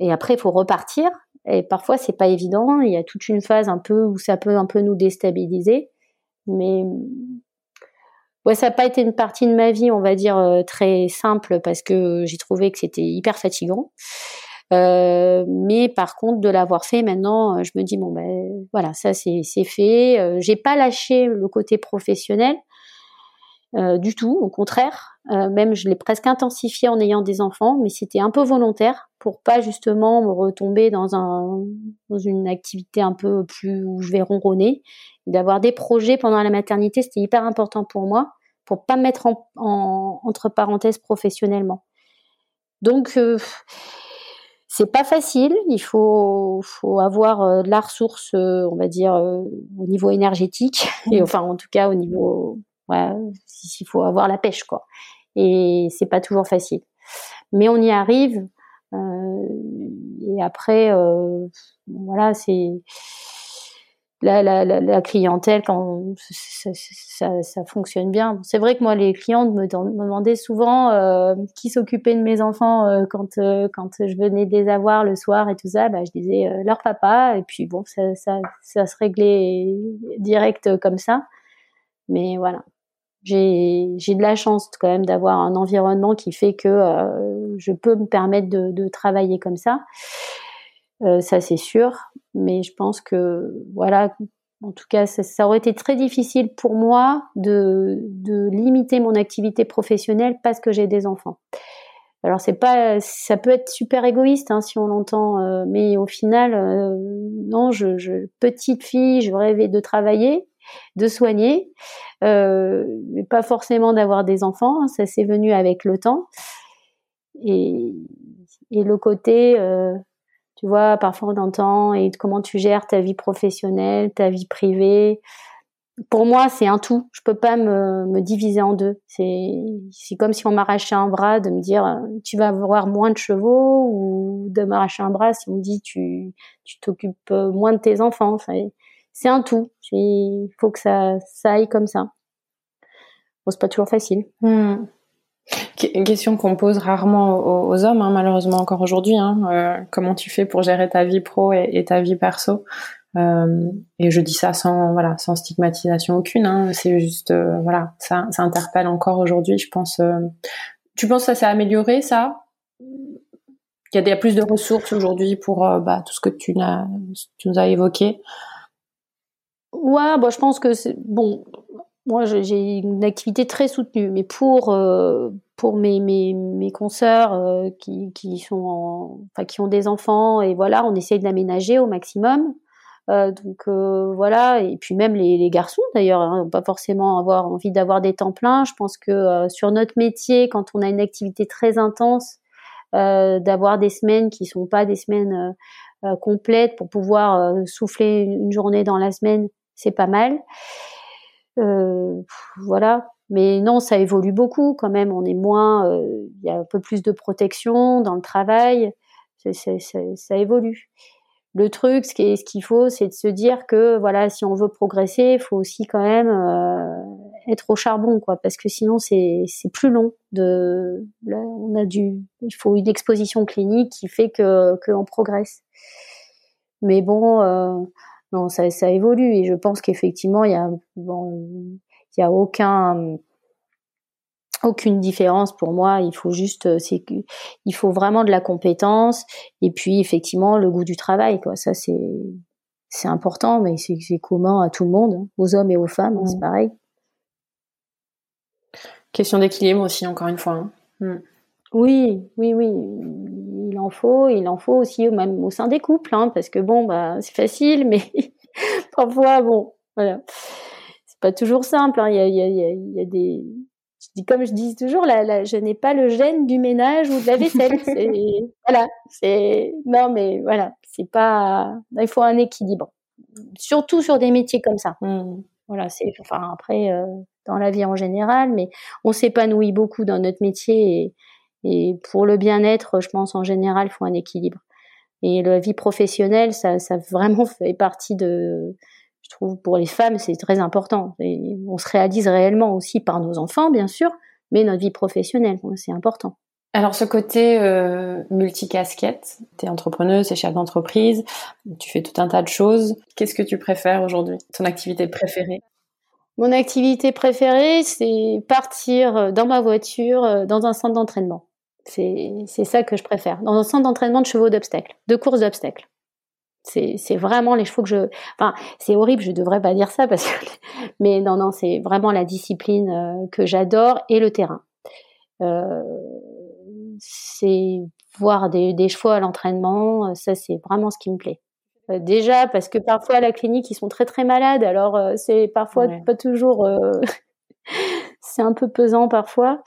Et après, il faut repartir. Et parfois, c'est pas évident. Il y a toute une phase un peu où ça peut un peu nous déstabiliser. Mais Ouais, ça n'a pas été une partie de ma vie, on va dire, très simple parce que j'ai trouvé que c'était hyper fatigant. Euh, mais par contre, de l'avoir fait maintenant, je me dis bon ben voilà, ça c'est fait. Euh, j'ai pas lâché le côté professionnel euh, du tout, au contraire. Même je l'ai presque intensifié en ayant des enfants, mais c'était un peu volontaire pour pas justement me retomber dans un dans une activité un peu plus où je vais ronronner. D'avoir des projets pendant la maternité, c'était hyper important pour moi, pour pas me mettre en, en entre parenthèses professionnellement. Donc c'est pas facile. Il faut, faut avoir euh, de la ressource, euh, on va dire, euh, au niveau énergétique et mmh. enfin, en tout cas, au niveau, ouais, il faut avoir la pêche, quoi. Et c'est pas toujours facile. Mais on y arrive. et après, voilà, c'est la, clientèle quand ça, fonctionne bien. C'est vrai que moi, les clientes me, demandaient souvent euh, qui s'occupait de mes enfants euh, quand euh, quand je venais les avoir le soir et tout ça. Bah, je disais leur papa et puis bon, ça, ça se réglait direct comme ça. Mais voilà, j'ai de la chance quand même d'avoir un environnement qui fait que je peux me permettre de, travailler comme ça. Euh, ça c'est sûr. Mais je pense que voilà, en tout cas, ça, aurait été très difficile pour moi de, de limiter mon activité professionnelle parce que j'ai des enfants. Alors c'est pas, ça peut être super égoïste hein, si on l'entend, euh, mais au final, euh, non, je, petite fille, je rêvais de travailler, de soigner, euh, mais pas forcément d'avoir des enfants. Hein, ça s'est venu avec le temps et, et le côté tu vois, parfois on entend et comment tu gères ta vie professionnelle, ta vie privée. Pour moi, c'est un tout. Je peux pas me, me diviser en deux. C'est comme si on m'arrachait un bras, de me dire tu vas avoir moins de chevaux ou de m'arracher un bras si on me dit tu tu t'occupes moins de tes enfants. C'est un tout. Il faut que ça ça aille comme ça. Bon, c'est pas toujours facile. Hmm. Une question qu'on pose rarement aux, hommes, hein, malheureusement encore aujourd'hui. Hein, euh, comment tu fais pour gérer ta vie pro et, ta vie perso? Euh, Et je dis ça sans voilà, sans stigmatisation aucune. Hein, c'est juste euh, voilà, ça, interpelle encore aujourd'hui. Je pense. tu penses que ça s'est amélioré, ça? Il y a, plus de ressources aujourd'hui pour bah, tout ce que tu nous as évoqué? Ouais, bah, je pense que c'est bon moi, j'ai une activité très soutenue, mais pour euh, pour mes mes, mes consoeurs euh, qui qui sont en, enfin qui ont des enfants et voilà, on essaye de l'aménager au maximum. Euh, donc voilà, et puis même les, les garçons d'ailleurs, hein, pas forcément avoir envie d'avoir des temps pleins. Je pense que sur notre métier, quand on a une activité très intense, d'avoir des semaines qui sont pas des semaines complètes pour pouvoir souffler une journée dans la semaine, c'est pas mal. Euh, voilà. Mais non, ça évolue beaucoup quand même. On est moins, euh, il y a un peu plus de protection dans le travail. ça évolue. Le truc, ce qu'il faut, c'est de se dire que voilà, si on veut progresser, il faut aussi quand même euh, être au charbon, quoi, parce que sinon c'est plus long. De, on a du, il faut une exposition clinique qui fait que qu'on progresse. Mais bon, non, ça, ça évolue et je pense qu'effectivement, il y a, bon, il y a aucun, aucune différence pour moi. Il faut juste, c'est il faut vraiment de la compétence et puis effectivement le goût du travail, quoi. Ça, c'est, c'est important, mais c'est, commun à tout le monde, hein, aux hommes et aux femmes, hein, c'est pareil. Question d'équilibre aussi, encore une fois. Hein. Hmm. Oui, oui, oui en faut, il en faut aussi même au sein des couples, hein, parce que bon, bah, c'est facile, mais *laughs* parfois, bon, voilà, c'est pas toujours simple. Hein. Il, y a, il, y a, il y a des, je dis comme je dis toujours, là, je n'ai pas le gène du ménage ou de la vaisselle. *laughs* voilà, c'est non, mais voilà, c'est pas, il faut un équilibre, surtout sur des métiers comme ça. Mmh. Voilà, c'est, enfin après, euh, dans la vie en général, mais on s'épanouit beaucoup dans notre métier et pour le bien-être, je pense en général, il faut un équilibre. Et la vie professionnelle, ça, ça vraiment *laughs* fait partie de, je trouve, pour les femmes, c'est très important. Et on se réalise réellement aussi par nos enfants, bien sûr, mais notre vie professionnelle, c'est important. Alors ce côté euh, multicasquette, tu es entrepreneuse, tu es chef d'entreprise, tu fais tout un tas de choses. Qu'est-ce que tu préfères aujourd'hui? Ton activité préférée? Mon activité préférée, c'est partir dans ma voiture dans un centre d'entraînement. C'est ça que je préfère. Dans un centre d'entraînement de chevaux d'obstacles, de courses d'obstacles. C'est vraiment les chevaux que je. Enfin, c'est horrible, je devrais pas dire ça parce que. *laughs* Mais non, non, c'est vraiment la discipline euh, que j'adore et le terrain. Euh, c'est voir des, des, chevaux à l'entraînement, euh, ça c'est vraiment ce qui me plaît. Euh, déjà parce que parfois à la clinique ils sont très très malades, alors c'est parfois pas toujours. *laughs* c'est un peu pesant parfois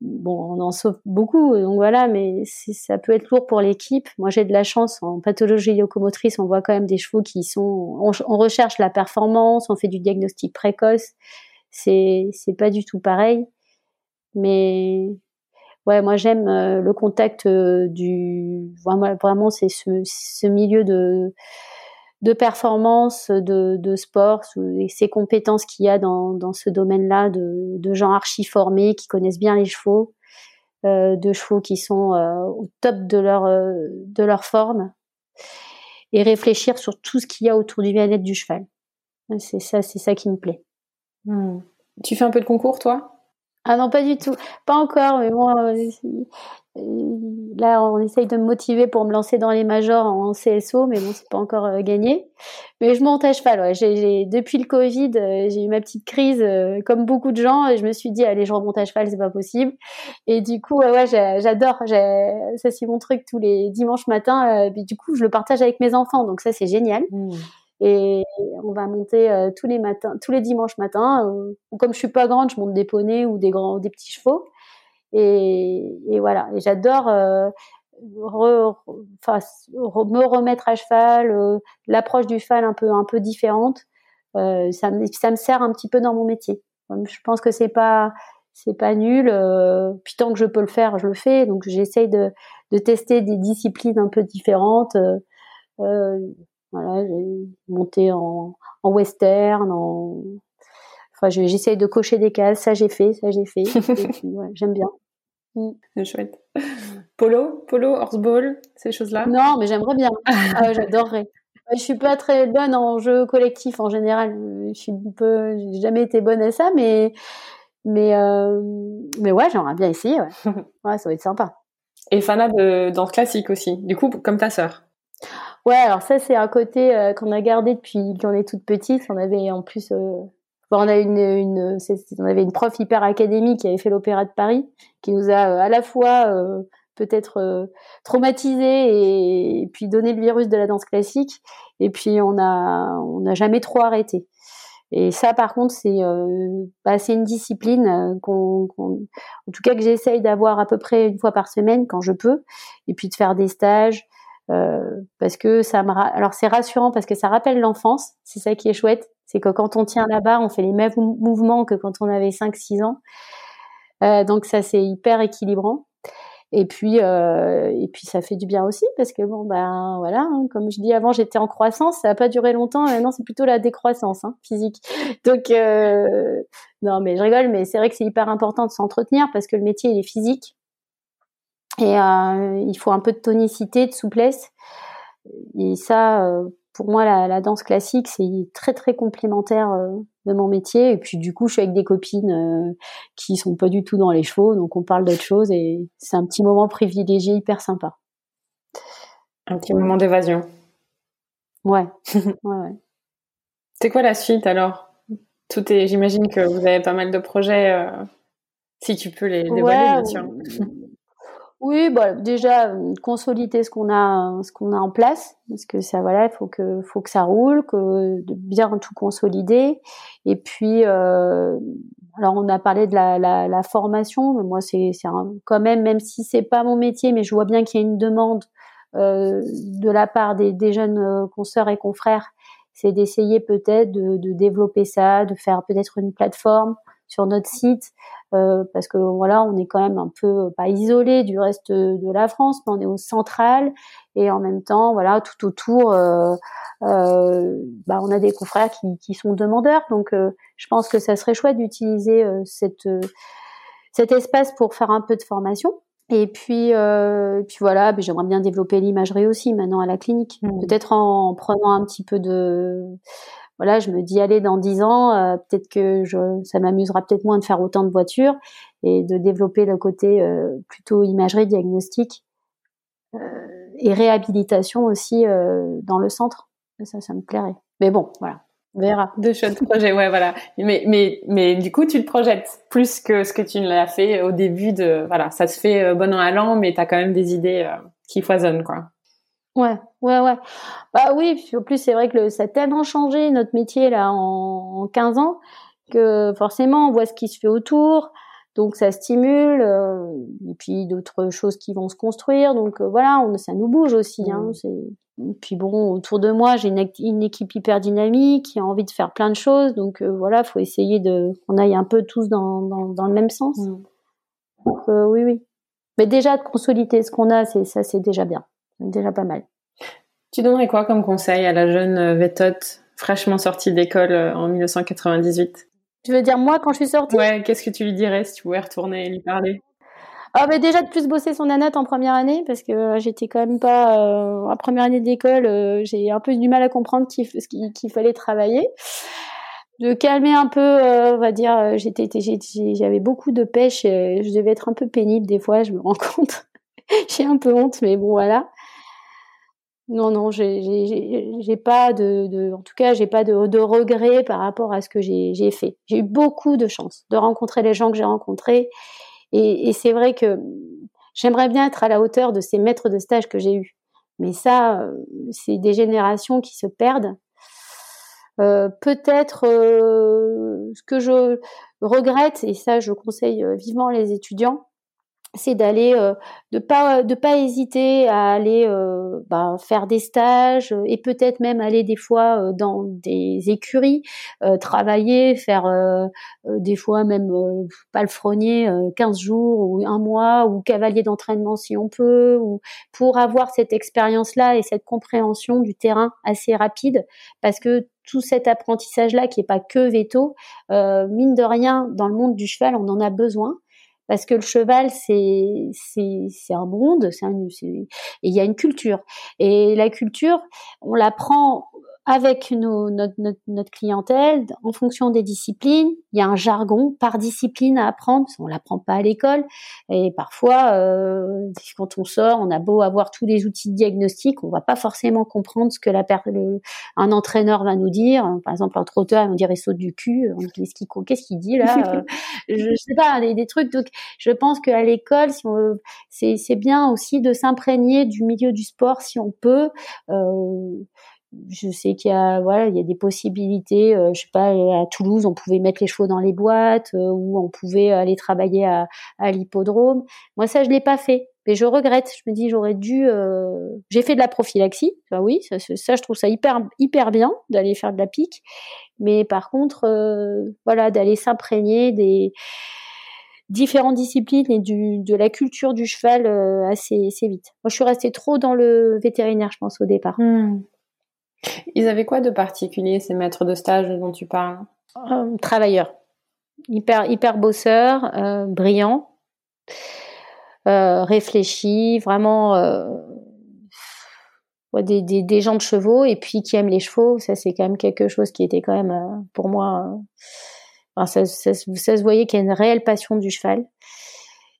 bon, on en sauve beaucoup, donc voilà, mais ça peut être lourd pour l'équipe. Moi, j'ai de la chance en pathologie locomotrice, on voit quand même des chevaux qui sont, on, recherche la performance, on fait du diagnostic précoce. C'est, c'est pas du tout pareil, mais ouais, moi j'aime euh, le contact euh, du, vraiment, vraiment c'est ce, ce milieu de de performance, de, de sport, et ces compétences qu'il y a dans, dans ce domaine-là, de, de, gens archi formés qui connaissent bien les chevaux, euh, de chevaux qui sont euh, au top de leur, euh, de leur forme, et réfléchir sur tout ce qu'il y a autour du bien-être du cheval. C'est ça, c'est ça qui me plaît. Hmm. Tu fais un peu de concours, toi? Ah non, pas du tout. Pas encore, mais moi, euh, là, on essaye de me motiver pour me lancer dans les majors en CSO, mais bon, c'est pas encore euh, gagné. Mais je monte à cheval, ouais. Depuis le Covid, euh, j'ai eu ma petite crise, comme beaucoup de gens, et je me suis dit, allez, je remonte à cheval, c'est pas possible. Et du coup, ouais, j'adore. Ça, c'est mon truc tous les dimanches matins. du coup, je le partage avec mes enfants, donc ça, c'est génial. Mmh. Et on va monter euh, tous les matins, tous les dimanches matins. Euh, comme je suis pas grande, je monte des poneys ou des grands, des petits chevaux. Et, et voilà. Et j'adore euh, re, me remettre à cheval, l'approche du cheval un peu un peu différente. ça, me, ça me sert un petit peu dans mon métier. Je pense que c'est pas c'est pas nul. puis tant que je peux le faire, je le fais. Donc j'essaye de, de tester des disciplines un peu différentes. Euh, voilà, j'ai monté en, en western, en... Enfin, j'essaye de cocher des cases. Ça, j'ai fait, ça, j'ai fait. *laughs* ouais, J'aime bien. Mm. C'est chouette. Polo, polo, horseball, ces choses-là? Non, mais j'aimerais bien. *laughs* ah, J'adorerais. Je suis pas très bonne en jeu collectif en général. Je suis peu, j'ai jamais été bonne à ça, mais mais euh... mais ouais, j'aimerais bien essayer. Ouais. *laughs* ouais, ça va être sympa. Et Fana de danse classique aussi. Du coup, comme ta sœur. Ouais, alors ça c'est un côté euh, qu'on a gardé depuis qu'on est toute petite. On avait en plus, euh, on a une, une on avait une prof hyper académique qui avait fait l'opéra de Paris, qui nous a euh, à la fois peut-être traumatisé et, puis donné le virus de la danse classique. Et puis on a on n'a jamais trop arrêté. Et ça, par contre, c'est bah, c'est une discipline qu'on, en tout cas que j'essaye d'avoir à peu près une fois par semaine quand je peux, et puis de faire des stages. Euh, parce que ça me alors c'est rassurant parce que ça rappelle l'enfance, c'est ça qui est chouette, c'est que quand on tient là-bas, on fait les mêmes mouvements que quand on avait 5 6 ans. Euh, donc ça c'est hyper équilibrant. Et puis euh, et puis ça fait du bien aussi parce que bon ben voilà, hein, comme je dis avant, j'étais en croissance, ça n'a pas duré longtemps. Maintenant c'est plutôt la décroissance hein, physique. *laughs* Donc euh, non mais je rigole, mais c'est vrai que c'est hyper important de s'entretenir parce que le métier il est physique. Et il faut un peu de tonicité, de souplesse. Et ça, pour moi, la, la, danse classique, c'est très très complémentaire euh, de mon métier. Et puis du coup, je suis avec des copines euh, qui sont pas du tout dans les chevaux, donc on parle d'autre chose et c'est un petit moment privilégié, hyper sympa. Un petit moment d'évasion. Ouais. *laughs* ouais, ouais. C'est quoi la suite alors? Tout est. J'imagine que vous avez pas mal de projets. Si tu peux les dévoiler, bien sûr. Oui, bah, déjà euh, consolider ce qu'on a, ce qu'on a en place, parce que ça, voilà, il faut que, faut que ça roule, que de bien tout consolider. Et puis, euh, alors on a parlé de la, la, la formation, mais moi c'est, c'est quand même, même si c'est pas mon métier, mais je vois bien qu'il y a une demande euh, de la part des, des jeunes euh, consoeurs et confrères, c'est d'essayer peut-être de, de développer ça, de faire peut-être une plateforme sur notre site euh, parce que voilà, on est quand même un peu pas isolé du reste de la France, mais on est au central et en même temps, voilà, tout autour, euh, euh, bah, on a des confrères qui, qui sont demandeurs. Donc, euh, je pense que ça serait chouette d'utiliser euh, cette cet espace pour faire un peu de formation. Et puis, euh, puis voilà, ben, j'aimerais bien développer l'imagerie aussi maintenant à la clinique, mmh. peut-être en prenant un petit peu de voilà, je me dis allez dans dix ans, euh, peut-être que je, ça m'amusera peut-être moins de faire autant de voitures et de développer le côté euh, plutôt imagerie diagnostic euh, et réhabilitation aussi dans le centre. Ça, ça me plairait. Mais bon, voilà. On verra. De chouettes *laughs* projets, ouais, voilà. Mais, mais, mais du coup, tu le projettes plus que ce que tu ne l'as fait au début de, voilà, ça se fait bon an à l'an, mais tu as quand même des idées qui foisonnent, quoi. Ouais, ouais, ouais. Bah oui, en plus c'est vrai que ça a tellement changé notre métier là en, 15 ans que forcément on voit ce qui se fait autour, donc ça stimule euh, et puis d'autres choses qui vont se construire, donc euh, voilà, on, ça nous bouge aussi. Hein, mmh. puis bon, autour de moi j'ai une, équipe hyper dynamique qui a envie de faire plein de choses, donc euh, voilà, faut essayer de qu'on aille un peu tous dans, dans, le même sens. Mmh. Donc oui, oui. Mais déjà de consolider ce qu'on a, c'est ça, c'est déjà bien déjà pas mal. Tu donnerais quoi comme conseil à la jeune euh, Vétote fraîchement sortie d'école euh, en 1998 Tu veux dire moi quand je suis sortie? Ouais, qu'est-ce que tu lui dirais si tu pouvais retourner et lui parler? Ah bah déjà de plus bosser son anat en première année parce que euh, j'étais quand même pas en première année d'école j'ai un peu du mal à comprendre qu'il fallait travailler. De calmer un peu on va dire j'étais j'avais beaucoup de pêche et je devais être un peu pénible des fois je me rends *laughs* compte. J'ai un peu honte mais bon voilà non, non, j'ai pas de, en tout cas, j'ai pas de, regrets par rapport à ce que j'ai fait. J'ai eu beaucoup de chance de rencontrer les gens que j'ai rencontrés, et, c'est vrai que j'aimerais bien être à la hauteur de ces maîtres de stage que j'ai eus. Mais ça, euh, c'est des générations qui se perdent. Euh, Peut-être euh, ce que je regrette, et ça, je conseille vivement les étudiants, c'est d'aller euh, de pas de pas hésiter à aller euh, bah, faire des stages et peut-être même aller des fois euh, dans des écuries travailler faire des fois même palefrenier 15 jours ou un mois ou cavalier d'entraînement si on peut ou pour avoir cette expérience là et cette compréhension du terrain assez rapide. Parce que tout cet apprentissage là qui est pas que veto mine de rien dans le monde du cheval on en a besoin parce que le cheval c'est c'est c'est un monde, c'est un et il y a une culture. Et la culture on l'apprend avec nos, notre, notre, notre, clientèle, en fonction des disciplines, il y a un jargon par discipline à apprendre, on l'apprend pas à l'école, et parfois, euh, quand on sort, on a beau avoir tous les outils de diagnostic, on va pas forcément comprendre ce que la le, un entraîneur va nous dire. Par exemple, un trotteur, il va nous dire il saute du cul, qu'est-ce qu'il qu'est-ce qu'il dit là euh, *laughs* Je sais pas, des, des, trucs. Donc, je pense qu'à l'école, si c'est bien aussi de s'imprégner du milieu du sport si on peut. Euh, je sais qu'il y a voilà il y a des possibilités euh, je sais pas à Toulouse on pouvait mettre les chevaux dans les boîtes euh, ou on pouvait aller travailler à, à l'hippodrome moi ça je l'ai pas fait mais je regrette je me dis j'aurais dû euh, j'ai fait de la prophylaxie bah oui ça, je trouve ça hyper hyper bien d'aller faire de la pique mais par contre voilà d'aller s'imprégner des différentes disciplines et de la culture du cheval assez, assez vite. Moi, je suis restée trop dans le vétérinaire, je pense, au départ. Hmm. Ils avaient quoi de particulier, ces maîtres de stage dont tu parles? Euh, Travailleurs. Hyper, hyper bosseurs, euh, brillants, euh, réfléchis, vraiment des, des, gens de chevaux et puis qui aiment les chevaux. Ça, c'est quand même quelque chose qui était quand même, pour moi, ça, ça, se voyait qu'il y a une réelle passion du cheval.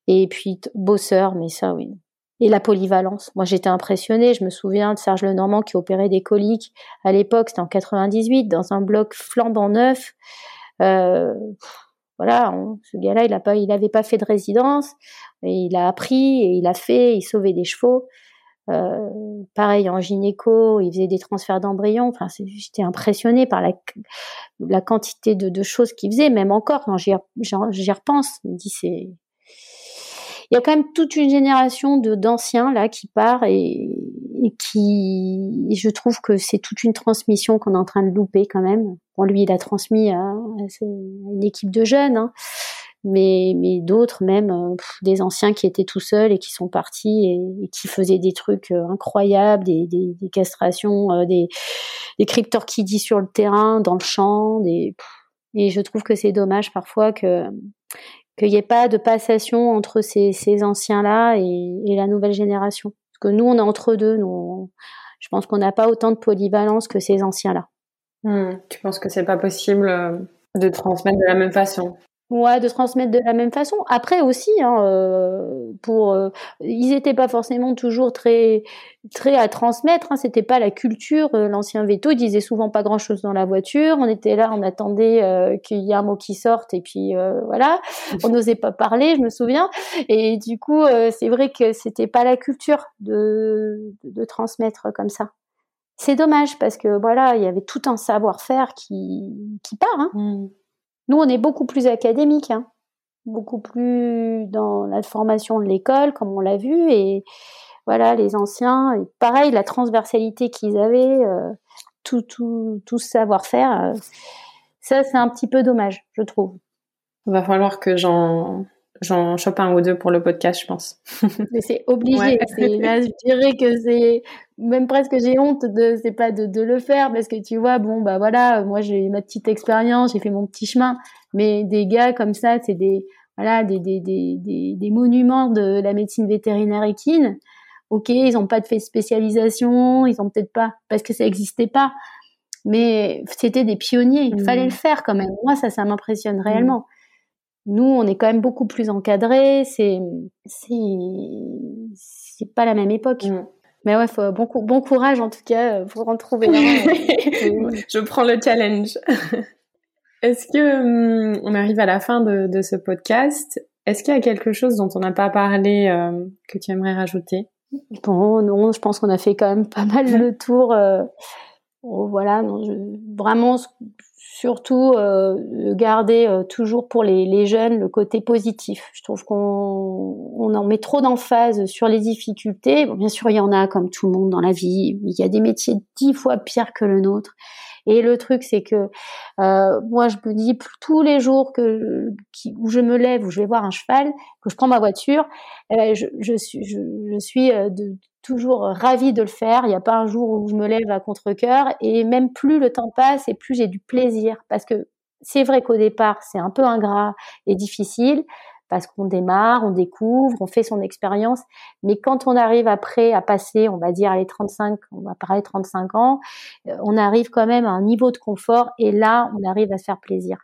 Et puis, bosseurs, mais ça, oui, et la polyvalence. Moi, j'étais impressionnée. Je me souviens de Serge Lenormand qui opérait des coliques à l'époque, c'était en 98, dans un bloc flambant neuf. Euh, voilà, ce gars-là, il a pas, n'avait pas fait de résidence, il a appris et il a fait, il sauvait des chevaux. Euh, pareil en gynéco, il faisait des transferts d'embryons. Enfin, j'étais impressionnée par la, quantité de, choses qu'il faisait, même encore quand j'y repense. Me dis c'est il y a quand même toute une génération de d'anciens là qui part et, qui, je trouve que c'est toute une transmission qu'on est en train de louper quand même. Bon, lui, il a transmis à, une équipe de jeunes, hein. mais, mais d'autres même, euh, des anciens qui étaient tout seuls et qui sont partis et, qui faisaient des trucs euh, incroyables, des, des, des castrations, euh, des, des dit sur le terrain, dans le champ, des, et je trouve que c'est dommage parfois que qu'il n'y ait pas de passation entre ces, anciens-là et, la nouvelle génération. Parce que nous, on est entre deux. Je pense qu'on n'a pas autant de polyvalence que ces anciens-là. Hmm. Tu penses que c'est pas possible euh, de transmettre de la même façon? Ouais, de transmettre de la même façon. Après aussi, hein, euh, pour, euh, ils n'étaient pas forcément toujours très, très à transmettre. Hein, C'était pas la culture. Euh, l'ancien veto, il disait souvent pas grand chose dans la voiture. On était là, on attendait euh, qu'il y ait un mot qui sorte et puis voilà. *laughs* On n'osait pas parler, je me souviens. Et du coup, c'est vrai que c'était pas la culture de, de, transmettre comme ça. C'est dommage parce que voilà, il y avait tout un savoir-faire qui, qui part. Hein. Mmh. Nous, on est beaucoup plus académique, hein. beaucoup plus dans la formation de l'école, comme on l'a vu, et voilà, les anciens, pareil, la transversalité qu'ils avaient, euh, tout ce savoir-faire, euh, ça, c'est un petit peu dommage, je trouve. Il va falloir que j'en j'en chope un ou deux pour le podcast, je pense. *laughs* Mais c'est obligé. Là, je dirais que c'est même presque j'ai honte de c'est pas de, de, le faire parce que tu vois bon bah voilà moi j'ai ma petite expérience j'ai fait mon petit chemin mais des gars comme ça c'est des voilà des, des, des, des, monuments de la médecine vétérinaire équine ok ils ont pas de fait spécialisation ils ont peut-être pas parce que ça existait pas mais c'était des pionniers il fallait mmh. le faire quand même moi ça ça m'impressionne réellement nous, on est quand même beaucoup plus encadrés. C'est, c'est, pas la même époque. Mm. Mais ouais, faut, bon, bon courage en tout cas pour en trouver. *laughs* Je prends le challenge. *laughs* Est-ce que hum, on arrive à la fin de, de ce podcast? Est-ce qu'il y a quelque chose dont on n'a pas parlé euh, que tu aimerais rajouter? Bon, non, je pense qu'on a fait quand même pas mal le tour. Euh, oh, voilà, non, je, vraiment, surtout euh, garder euh, toujours pour les, jeunes le côté positif. Je trouve qu'on on en met trop d'emphase sur les difficultés. Bien sûr, il y en a comme tout le monde dans la vie. Il y a des métiers dix fois pires que le nôtre. Et le truc, c'est que euh, moi, je me dis tous les jours que où je me lève, où je vais voir un cheval, que je prends ma voiture, je, suis, je, suis de, toujours ravie de le faire. Il n'y a pas un jour où je me lève à contre-cœur. Et même plus le temps passe et plus j'ai du plaisir. Parce que c'est vrai qu'au départ, c'est un peu ingrat et difficile parce qu'on démarre, on découvre, on fait son expérience. Mais quand on arrive après à passer, on va dire les 35, on va parler 35 ans, euh, on arrive quand même à un niveau de confort et là, on arrive à se faire plaisir.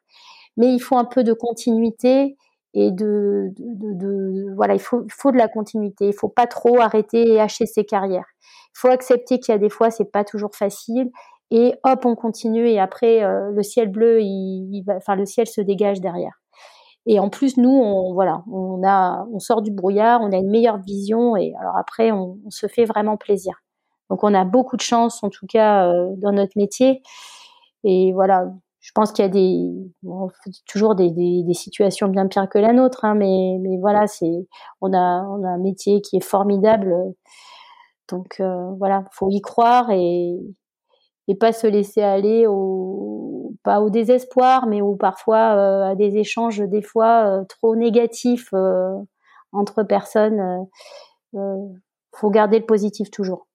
Mais il faut un peu de continuité et de, voilà, il faut, faut de la continuité. Il faut pas trop arrêter et hacher ses carrières. Il faut accepter qu'il y a des fois, c'est pas toujours facile et hop, on continue et après euh, le ciel bleu, enfin le ciel se dégage derrière. Et en plus, nous, on, voilà, on a, on sort du brouillard, on a une meilleure vision et alors après, on, on se fait vraiment plaisir. Donc, on a beaucoup de chance, en tout cas, euh, dans notre métier. Et voilà, je pense qu'il y a des, bon, toujours des, des, des, situations bien pires que la nôtre, hein, mais, mais voilà, c'est, on a, on a un métier qui est formidable. Donc, euh, voilà, faut y croire et, et pas se laisser aller au pas au désespoir mais ou parfois euh, à des échanges des fois euh, trop négatifs euh, entre personnes faut garder le positif toujours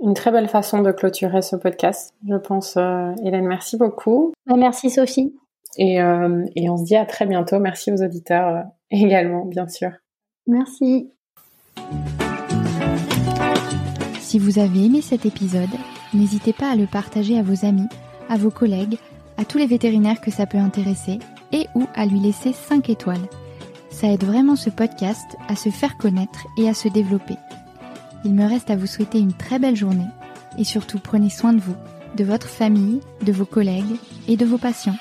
une très belle façon de clôturer ce podcast je pense Hélène. Merci beaucoup. Bah, merci Sophie. Et, et on se dit à très bientôt. Merci aux auditeurs également bien sûr. Merci. Si vous avez aimé cet épisode n'hésitez pas à le partager à vos amis, à vos collègues, à tous les vétérinaires que ça peut intéresser et ou à lui laisser 5 étoiles. Ça aide vraiment ce podcast à se faire connaître et à se développer. Il me reste à vous souhaiter une très belle journée et surtout prenez soin de vous, de votre famille, de vos collègues et de vos patients.